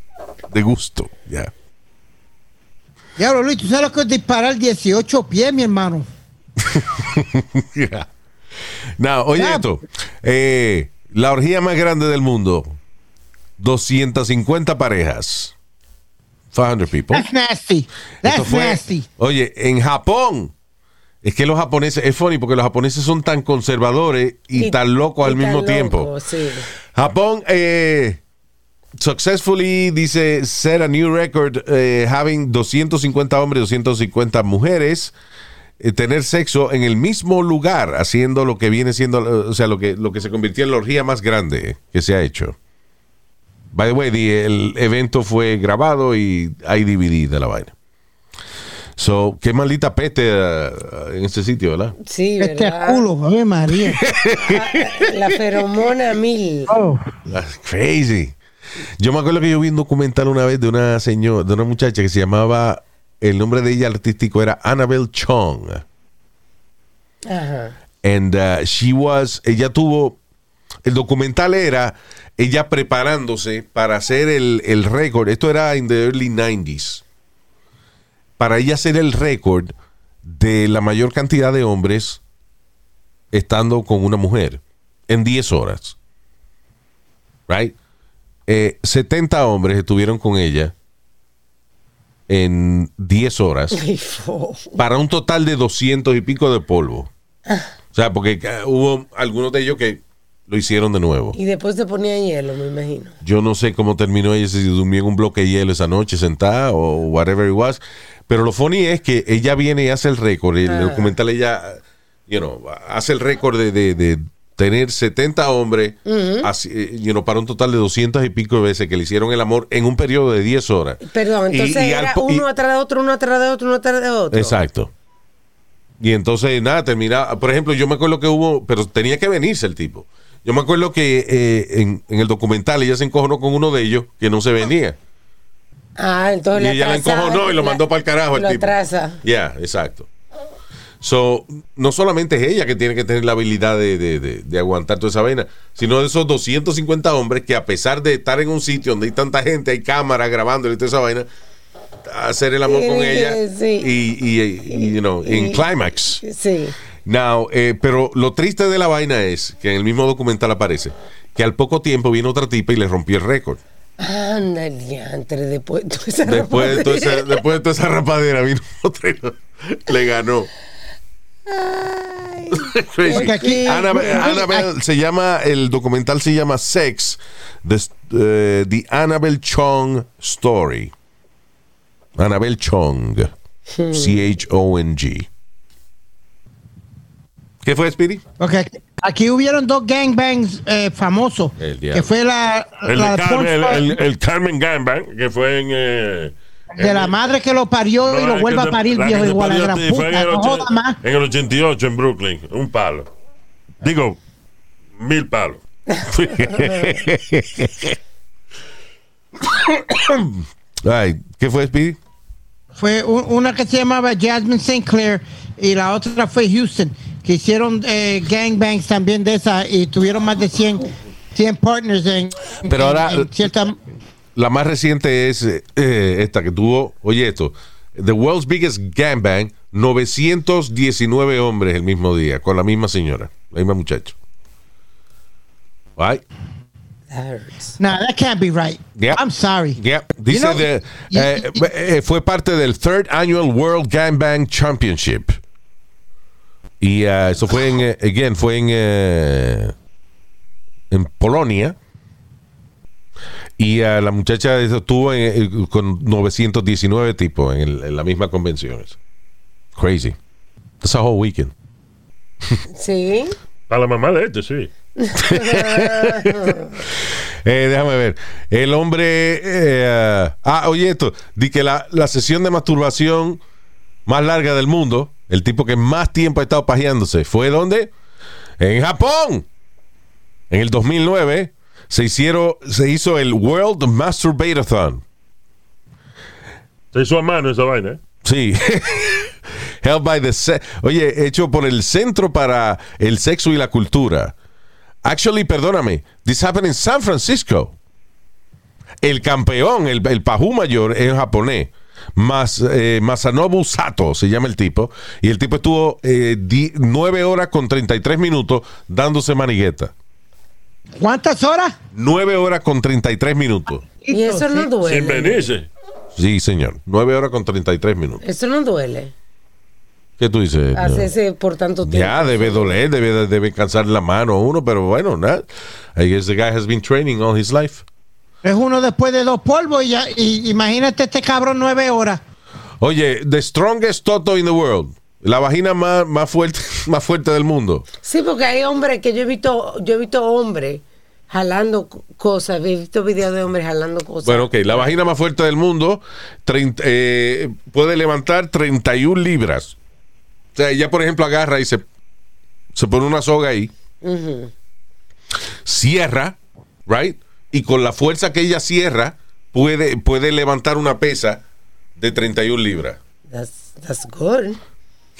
de gusto. Ya. Diablo, Luis, ¿tú sabes lo que es disparar 18 pies, mi hermano? [LAUGHS] Yeah. Now, oye esto. Eh, la orgía más grande del mundo. 250 parejas. 500 people. That's nasty. That's fue- nasty. Oye, en Japón. Es que los japoneses, es funny porque los japoneses son tan conservadores y, tan locos al tan mismo tiempo. sí. Japón eh, successfully dice set a new record eh, having 250 hombres, 250 mujeres tener sexo en el mismo lugar, haciendo lo que viene siendo, eh, o sea, lo que, lo que se convirtió en la orgía más grande que se ha hecho. By the way, the- el evento fue grabado y hay DVD de la vaina. So, qué maldita peste eh, en este sitio, ¿verdad? Sí, Este ¿verdad? culo, ave María. Ah, [LAUGHS] La feromona mil. Oh, That's crazy. Yo me acuerdo que yo vi un documental una vez de una señora, de una muchacha que se llamaba, el nombre de ella artístico era Annabelle Chong. Ajá. And uh, she was, ella tuvo, el documental era ella preparándose para hacer el, el récord. Esto era en the early 90s. Para ella hacer el récord de la mayor cantidad de hombres estando con una mujer en 10 horas. Right? Eh, 70 hombres estuvieron con ella en 10 horas para un total de 200 y pico de polvo. O sea, porque eh, hubo algunos de ellos que lo hicieron de nuevo. Y después se ponía hielo, me imagino. Yo no sé cómo terminó ella, si durmió en un bloque de hielo esa noche sentada o whatever it was. Pero lo funny es que ella viene y hace el récord. El Ah. documental ella, you know, hace el récord de, de- de tener 70 hombres así, eh, you know, para un total de 200 y pico de veces que le hicieron el amor en un periodo de 10 horas. Perdón, entonces y era uno atrás de otro, uno atrás de otro, uno atrás de otro. Exacto. Y entonces, nada, terminaba. Por ejemplo, yo me acuerdo que hubo, pero tenía que venirse el tipo. Yo me acuerdo que eh, en, en el documental ella se encojonó con uno de ellos que no se venía. Ah, entonces Y la ella la encojonó y lo mandó para el carajo el lo tipo. Ya, exacto. So, no solamente es ella que tiene que tener la habilidad de, de- de- de aguantar toda esa vaina, sino de esos 250 hombres que a pesar de estar en un sitio donde hay tanta gente, hay cámara grabando y toda esa vaina, hacer el amor con Sí, ella sí. y, y- y, you know, en climax. Sí. Now, eh, pero lo triste de la vaina es que en el mismo documental aparece que al poco tiempo vino otra tipa y le rompió el récord. Anda, diantre, después de toda esa Después de, toda esa, rapadera. después de toda esa rapadera vino otra le ganó. [LAUGHS] Crazy. Aquí- Annabelle, Annabelle se llama, el documental se llama Sex, The, eh, the Annabelle Chong Story. Annabelle Chong. C-H-O-N-G. ¿Qué fue, Speedy? Porque aquí hubieron dos gangbangs eh, famosos. El diablo. Que fue la, El, la Carmen, el, pornstar el- el Carmen Gangbang, que fue en. eh, de la madre que lo parió y lo que a parir, la viejo, igual a gran ti fue en puta. el, No ocho- joda más. en el 88 en Brooklyn. Un palo. Digo, mil palos. [LAUGHS] Ay, ¿Qué fue, Speedy? Fue un- una que se llamaba Jasmine St. Clair y la otra fue Houston, que hicieron eh, gangbangs también de esa y tuvieron más de 100, 100 partners en, Pero en- ahora- en cierta... La más reciente es eh, eh, esta que tuvo, oye esto, The World's Biggest Gangbang, 919 hombres el mismo día, con la misma señora, la misma muchacha. Right? That hurts. Nah, that can't be right. Yep. I'm sorry. Yeah. Dice You know, de- y- eh, eh, fue parte del Third Annual World Gangbang Championship. Y eh, eso fue en, again, fue en, en Polonia. Y eh, la muchacha estuvo en- eh, con 919 tipos en, el- en la misma convención. Crazy. That's a whole weekend. Sí. Para la mamá de este, sí. [LAUGHS] Eh, déjame ver. El hombre. eh, ah, oye, esto. Di que la, la sesión de masturbación más larga del mundo, el tipo que más tiempo ha estado pajeándose, ¿fue dónde? En Japón. En el 2009 se, hicieron, se hizo el World Masturbatathon. Se hizo a mano esa vaina, ¿eh? Sí. [LAUGHS] Held by the Oye, hecho por el Centro para el Sexo y la Cultura. Actually, perdóname, this happened in San Francisco. El campeón, el, el pajú mayor en japonés, Mas, eh, Masanobu Sato se llama el tipo, y el tipo estuvo eh, di- 9 horas con 33 minutos dándose manigueta. ¿Cuántas horas? 9 horas con 33 minutos. Y eso no Sin duele. venirse. Sí, señor. 9 horas con 33 minutos. Eso no duele. ¿Qué tú dices? Hacerse por tanto tiempo. Ya, debe doler, debe, debe cansar la mano a uno, pero bueno, nada. I guess the guy has been training all his life. Es uno después de dos polvos y, ya, y imagínate este cabrón nueve horas. Oye, the strongest toto in the world. La vagina más, más fuerte, [LAUGHS] más fuerte del mundo. Sí, porque hay hombres que yo he visto, yo he visto hombres jalando co- cosas, he visto videos de hombres jalando cosas. Bueno, ok, la vagina más fuerte del mundo 30, eh, puede levantar 31 libras. O sea, ella, por ejemplo, agarra y se, se pone una soga ahí, cierra, right? Y con la fuerza que ella cierra, puede, puede levantar una pesa de 31 libras. That's, that's good.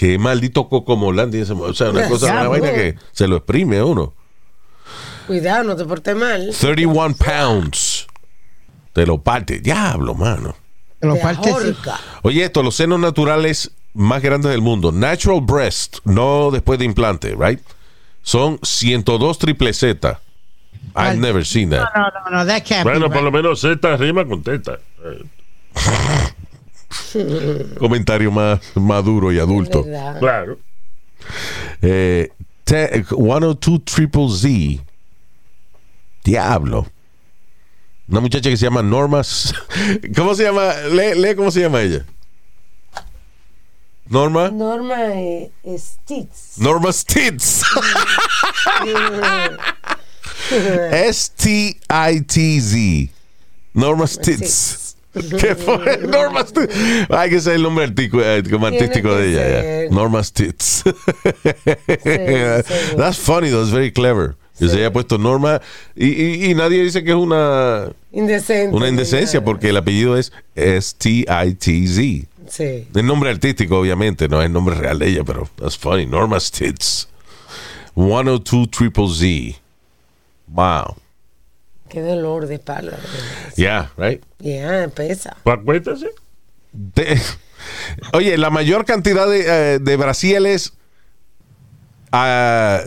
Qué maldito coco molante ese mo- O sea, una [LAUGHS] cosa, una vaina que se lo exprime a uno. Cuidado, no te portes mal. 31 pounds. Te lo parte. Diablo, mano. Que lo Te parte. Oye, esto, los senos naturales más grandes del mundo. Natural breast, no después de implante, right? son 102 triple Z. I've never seen that. No, no, no, that can't Bueno, be por lo menos Z rima con teta. [LAUGHS] [LAUGHS] Comentario más maduro y adulto. Claro. Eh, te- 102 Triple Z. Diablo. Una muchacha que se llama Norma. [LAUGHS] ¿Cómo se llama? Lee, lee cómo se llama ella. Norma. Norma eh, Stitz. Norma Stitz. [LAUGHS] S-T-I-T-Z. Norma Stitz. [LAUGHS] ¿Qué fue? Norma Stitz. Hay que ser el nombre artístico, eh, artístico de ella. ser. Norma Stitz. [LAUGHS] That's funny, though. It's very clever. Que se haya puesto Norma. Y, y- y nadie dice que es una, Indecente. una indecencia porque el apellido es S-T-I-T-Z. Sí. El nombre artístico, obviamente, no es el nombre real de ella, pero that's funny. Norma Stitz. 102 Triple Z. Wow. Qué dolor de espalda. Yeah, right? Ya, pesa. De- [LAUGHS] oye, la mayor cantidad de, eh, de brasiles ah,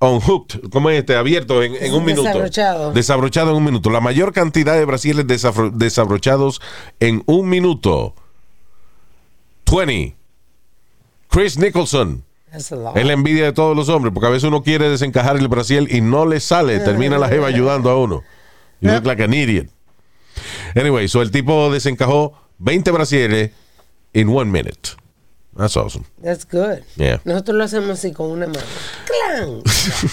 unhooked, ¿cómo es este? Abierto en, en un minuto. Desabrochado. Desabrochado en un minuto. La mayor cantidad de brasiles desabrochados en un minuto. 20. Chris Nicholson. Es la envidia de todos los hombres, porque a veces uno quiere desencajar el brasiel y no le sale. Termina la jeva ayudando a uno. You look like an idiot. Anyway, so el tipo desencajó 20 brasieles in one minute. That's awesome. That's good. Yeah. Nosotros lo hacemos así con una mano. ¡Clan!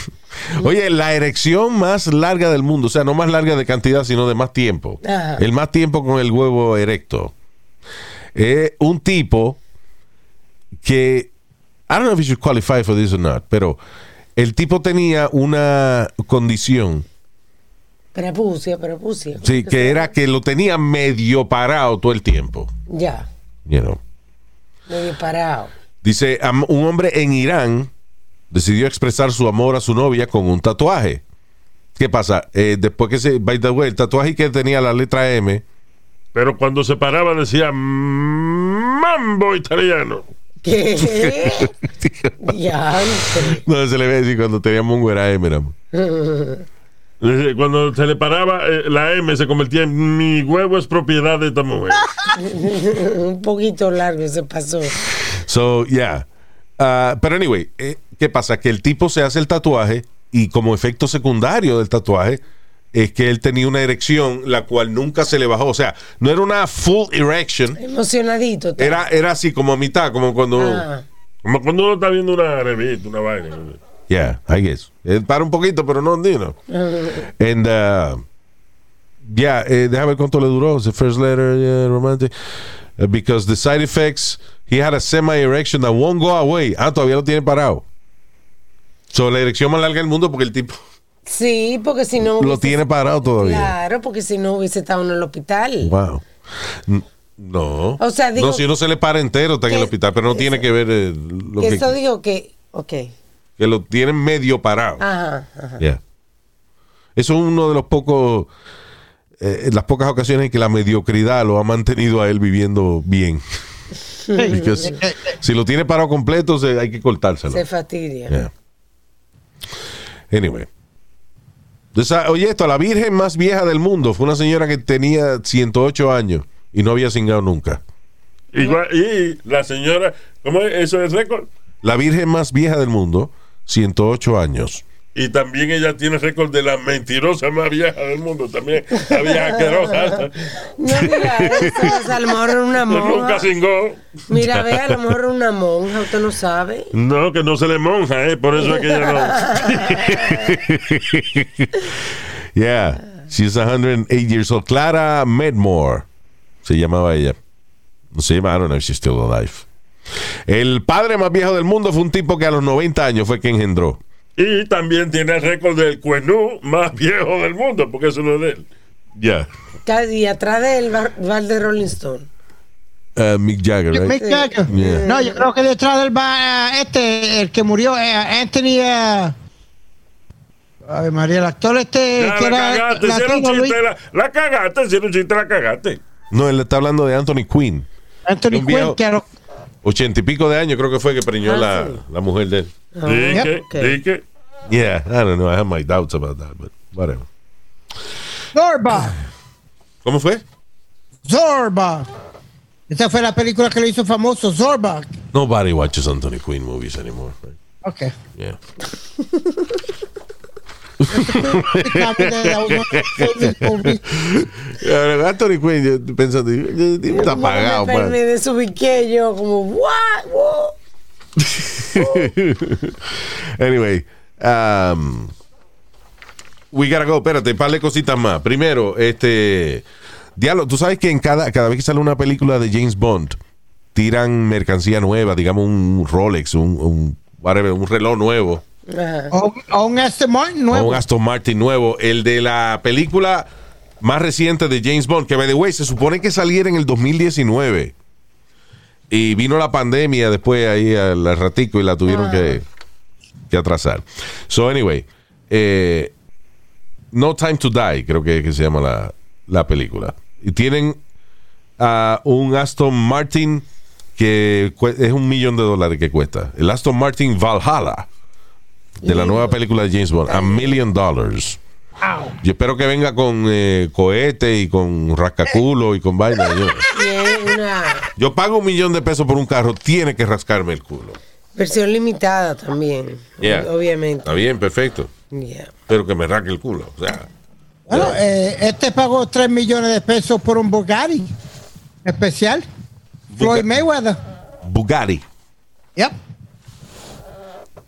[LAUGHS] Oye, la erección más larga del mundo, o sea, no más larga de cantidad, sino de más tiempo. Ajá. El más tiempo con el huevo erecto. Es un tipo que, I don't know if you should qualify for this or not, pero el tipo tenía una condición, Prepucia, prepucia. sí, que era que lo tenía medio parado todo el tiempo. Ya, You know. medio parado. Dice, un hombre en Irán decidió expresar su amor a su novia con un tatuaje. ¿Qué pasa? Eh, después que se, by the way, el tatuaje que tenía la letra M, Pero cuando se paraba decía mambo italiano. ¿Qué? [LAUGHS] ya, no se le ve decir cuando teníamos un era M, [LAUGHS] Cuando se le paraba eh, la M se convertía en mi huevo es propiedad de esta mujer. [LAUGHS] un poquito largo se pasó. So, yeah. Ah, pero anyway, eh, ¿qué pasa? Que el tipo se hace el tatuaje y como efecto secundario del tatuaje es que él tenía una erección la cual nunca se le bajó. O sea, no era una full erection, Emocionadito. era, era así como a mitad, como cuando... Ah, Como cuando uno está viendo una revista, una vaina. Yeah, I guess. Eh, para un poquito, pero no, you know. And, uh, yeah, eh, déjame ver cuánto le duró. The first letter, yeah, romantic. Uh, because the side effects, he had a semi-erection that won't go away. Ah, todavía lo tiene parado. So, la erección más larga del mundo porque el tipo sí, porque si no. lo hubiese- tiene parado todavía. Claro, porque si no hubiese estado en el hospital. Wow. No. O sea, digo- no, si uno se le para entero está en el que- hospital, pero no tiene que ver eh, lo Que que, eso digo que. Ok. que lo tienen medio parado. Ajá, ajá. Yeah. Eso es uno de los pocos, eh, las pocas ocasiones en que la mediocridad lo ha mantenido a él viviendo bien. [LAUGHS] [LAUGHS] Because si lo tiene parado completo, se- hay que cortárselo. Se fastidia. Yeah. Anyway. Oye, esto, la virgen más vieja del mundo fue una señora que tenía 108 años y no había cingado nunca. Igual, y la señora, ¿cómo es? Eso es récord. La virgen más vieja del mundo, 108 años. Y también ella tiene récord de la mentirosa más vieja del mundo. También la vieja asquerosa. [LAUGHS] No diga eso, a lo mejor una [LAUGHS] Nunca monja. cingó. Mira, ve, a lo mejor una monja, usted no sabe. No, que no se le monja, ¿eh? Por eso es que ella no. [LAUGHS] Yeah. She's 108 years old. Clara Medmore se llamaba ella. No se llama, I don't know if she's still alive. El padre más viejo del mundo fue un tipo que a los 90 años fue que engendró. Y también tiene el récord del cuenú más [LAUGHS] viejo del mundo, porque eso no es de él. Yeah. Y atrás de él va, el de Rolling Stone. Uh, Mick Jagger, right? Mick Jagger. Yeah. No, yo creo que detrás del va este, el que murió, eh, Anthony. eh, Ay, María, el actor este Ya, que la era cagaste, si era un latino, Luis, la, la cagaste, si era un chiste, la cagaste. No, él está hablando de Anthony Quinn. Anthony Quinn, que era- Ochenta y pico de años creo que fue que preñó Ah, la, sí. la mujer de él. Di Yep. que, Ok. di que. Yeah, I don't know. I have my doubts about that, but whatever. Zorba. ¿Cómo fue? Zorba. Esa fue la película que lo hizo famoso, Zorba. Nobody watches Anthony Quinn movies anymore. Right? Ok. Yeah. [LAUGHS] Yeah, Anthony Quinn, yo pensando, está apagado, me, me desubiqué yo como, what? What? [LAUGHS] Anyway, um, we gotta go. Espérate, par de cositas más. Primero, este. Diablo, tú sabes que en cada, cada vez que sale una película de James Bond, tiran mercancía nueva, digamos un Rolex, un, un, whatever, un reloj nuevo, O un Aston Martin nuevo. un Aston Martin nuevo. El de la película más reciente de James Bond, que by the way, se supone que saliera en el 2019. Y vino la pandemia después ahí al ratico y la tuvieron que, que atrasar. So, anyway, eh, No Time to Die, creo que, que se llama la, la película. Y tienen a un Aston Martin que es un millón de dólares que cuesta. El Aston Martin Valhalla, de la nueva película de James Bond, a million dollars. Yo espero que venga con eh, cohete y con rascaculo y con vaina. Yo, pago un millón de pesos por un carro, tiene que rascarme el culo. versión limitada también, Yeah. obviamente. Está bien, perfecto. Yeah. Pero que me rasque el culo. O sea, Bueno, eh, este pagó 3 millones de pesos por un Bugatti especial. Floyd Mayweather. Bugatti. Yep.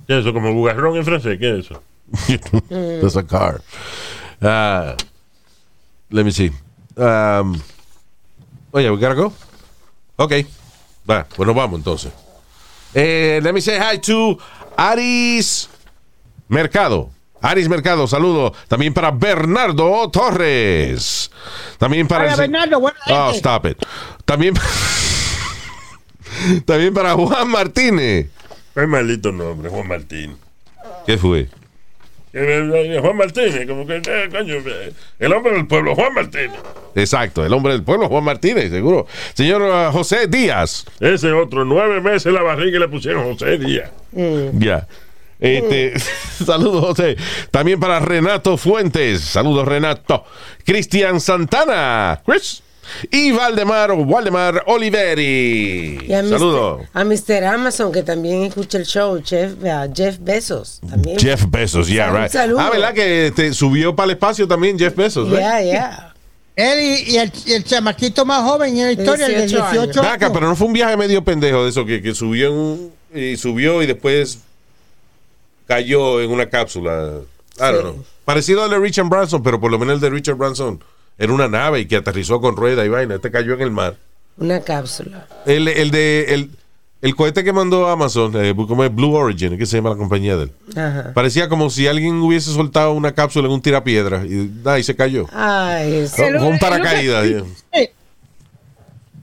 ¿Qué es eso? ¿Como bugarrón en francés? ¿Qué es eso? [LAUGHS] That's a car. Uh, let me see. Um, oye, we gotta go. Ok. Va, pues nos vamos entonces. Eh, let me say hi to Aris Mercado. Aris Mercado, saludo. También para Bernardo Torres. También para. Hola, el Bernardo, buena Oh, stop it. También. [LAUGHS] También para Juan Martínez. Es maldito nombre, Juan Martín. ¿Qué fue? Eh, eh, Juan Martínez, como que, eh, coño, eh, el hombre del pueblo, Juan Martínez. Exacto, el hombre del pueblo, Juan Martínez, seguro. Señor uh, José Díaz. Ese otro, nueve meses en la barriga y le pusieron José Díaz. Ya. Este, [LAUGHS] saludos, José. También para Renato Fuentes. Saludos, Renato. Cristian Santana. Chris. Y Valdemar o Waldemar Oliveri. Y a Mr. Saludos. A Mr. Amazon, que también escucha el show, Jeff, a Jeff Bezos. También. Jeff Bezos, yeah, right. Ah, ¿verdad que te subió para el espacio también Jeff Bezos? right? Yeah, yeah. Él y, y el, y el chamaquito más joven en la historia, el de 18 años. 18 pero no fue un viaje medio pendejo de eso que, que subió en un- y subió y después cayó en una cápsula. I don't Sí. know. Parecido al de Richard Branson, pero por lo menos el de Richard Branson era una nave y que aterrizó con rueda y vaina. Este cayó en el mar. Una cápsula. El, el de el, el cohete que mandó Amazon, eh, como es Blue Origin, ¿qué se llama la compañía de él? Ajá. Parecía como si alguien hubiese soltado una cápsula en un tirapiedra y, y se cayó. Ay, Con un paracaídas.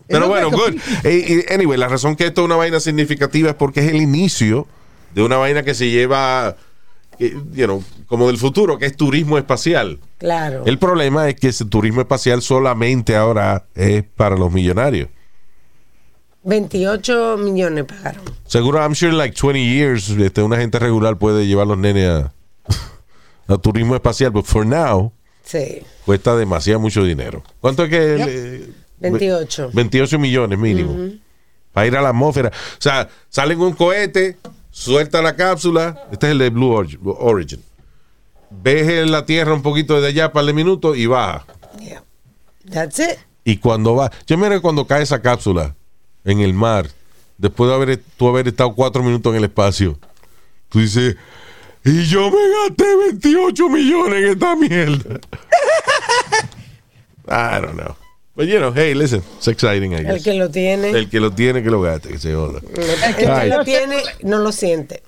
Pero bueno, good. que- anyway, la razón que esto es una vaina significativa es porque es el inicio de una vaina que se lleva, eh, you know, como del futuro, que es turismo espacial. Claro. El problema es que ese turismo espacial solamente ahora es para los millonarios. 28 millones pagaron. Seguro, I'm sure in like 20 years, este, una gente regular puede llevar los nenes a, [LAUGHS] a turismo espacial, pero for now Sí. cuesta demasiado mucho dinero. ¿Cuánto es que? eh, 28. 28 millones mínimo. Para ir a la atmósfera. O sea, sale en un cohete, suelta la cápsula. Este es el de Blue Origi- Origin. Ves la Tierra un poquito desde allá, para de minutos y baja. Yeah. That's it. Y cuando va, yo mira cuando cae esa cápsula en el mar, después de haber, tú haber estado cuatro minutos en el espacio, tú dices, y yo me gasté 28 millones en esta mierda. [LAUGHS] I don't know. But you know, hey, listen, it's exciting, I El que lo tiene. El que lo tiene, que lo gaste, que se joda. El que lo tiene, no lo siente.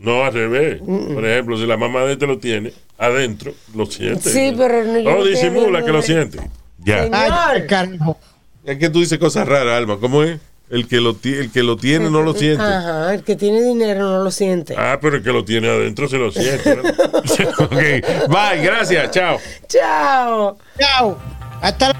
No, al revés. Por ejemplo, si la mamá de este lo tiene adentro, lo siente. Sí, pero no- yo No no disimula que lo siente. Ya. Señor. Ay, carajo. Es que tú dices cosas raras, Alma. ¿Cómo es? El que lo, el que lo tiene no lo siente. Ajá, el que tiene dinero no lo siente. Ah, pero el que lo tiene adentro se lo siente. ¿no? [LAUGHS] [LAUGHS] ok. Bye, gracias. Chao. Chao. Chao. Hasta la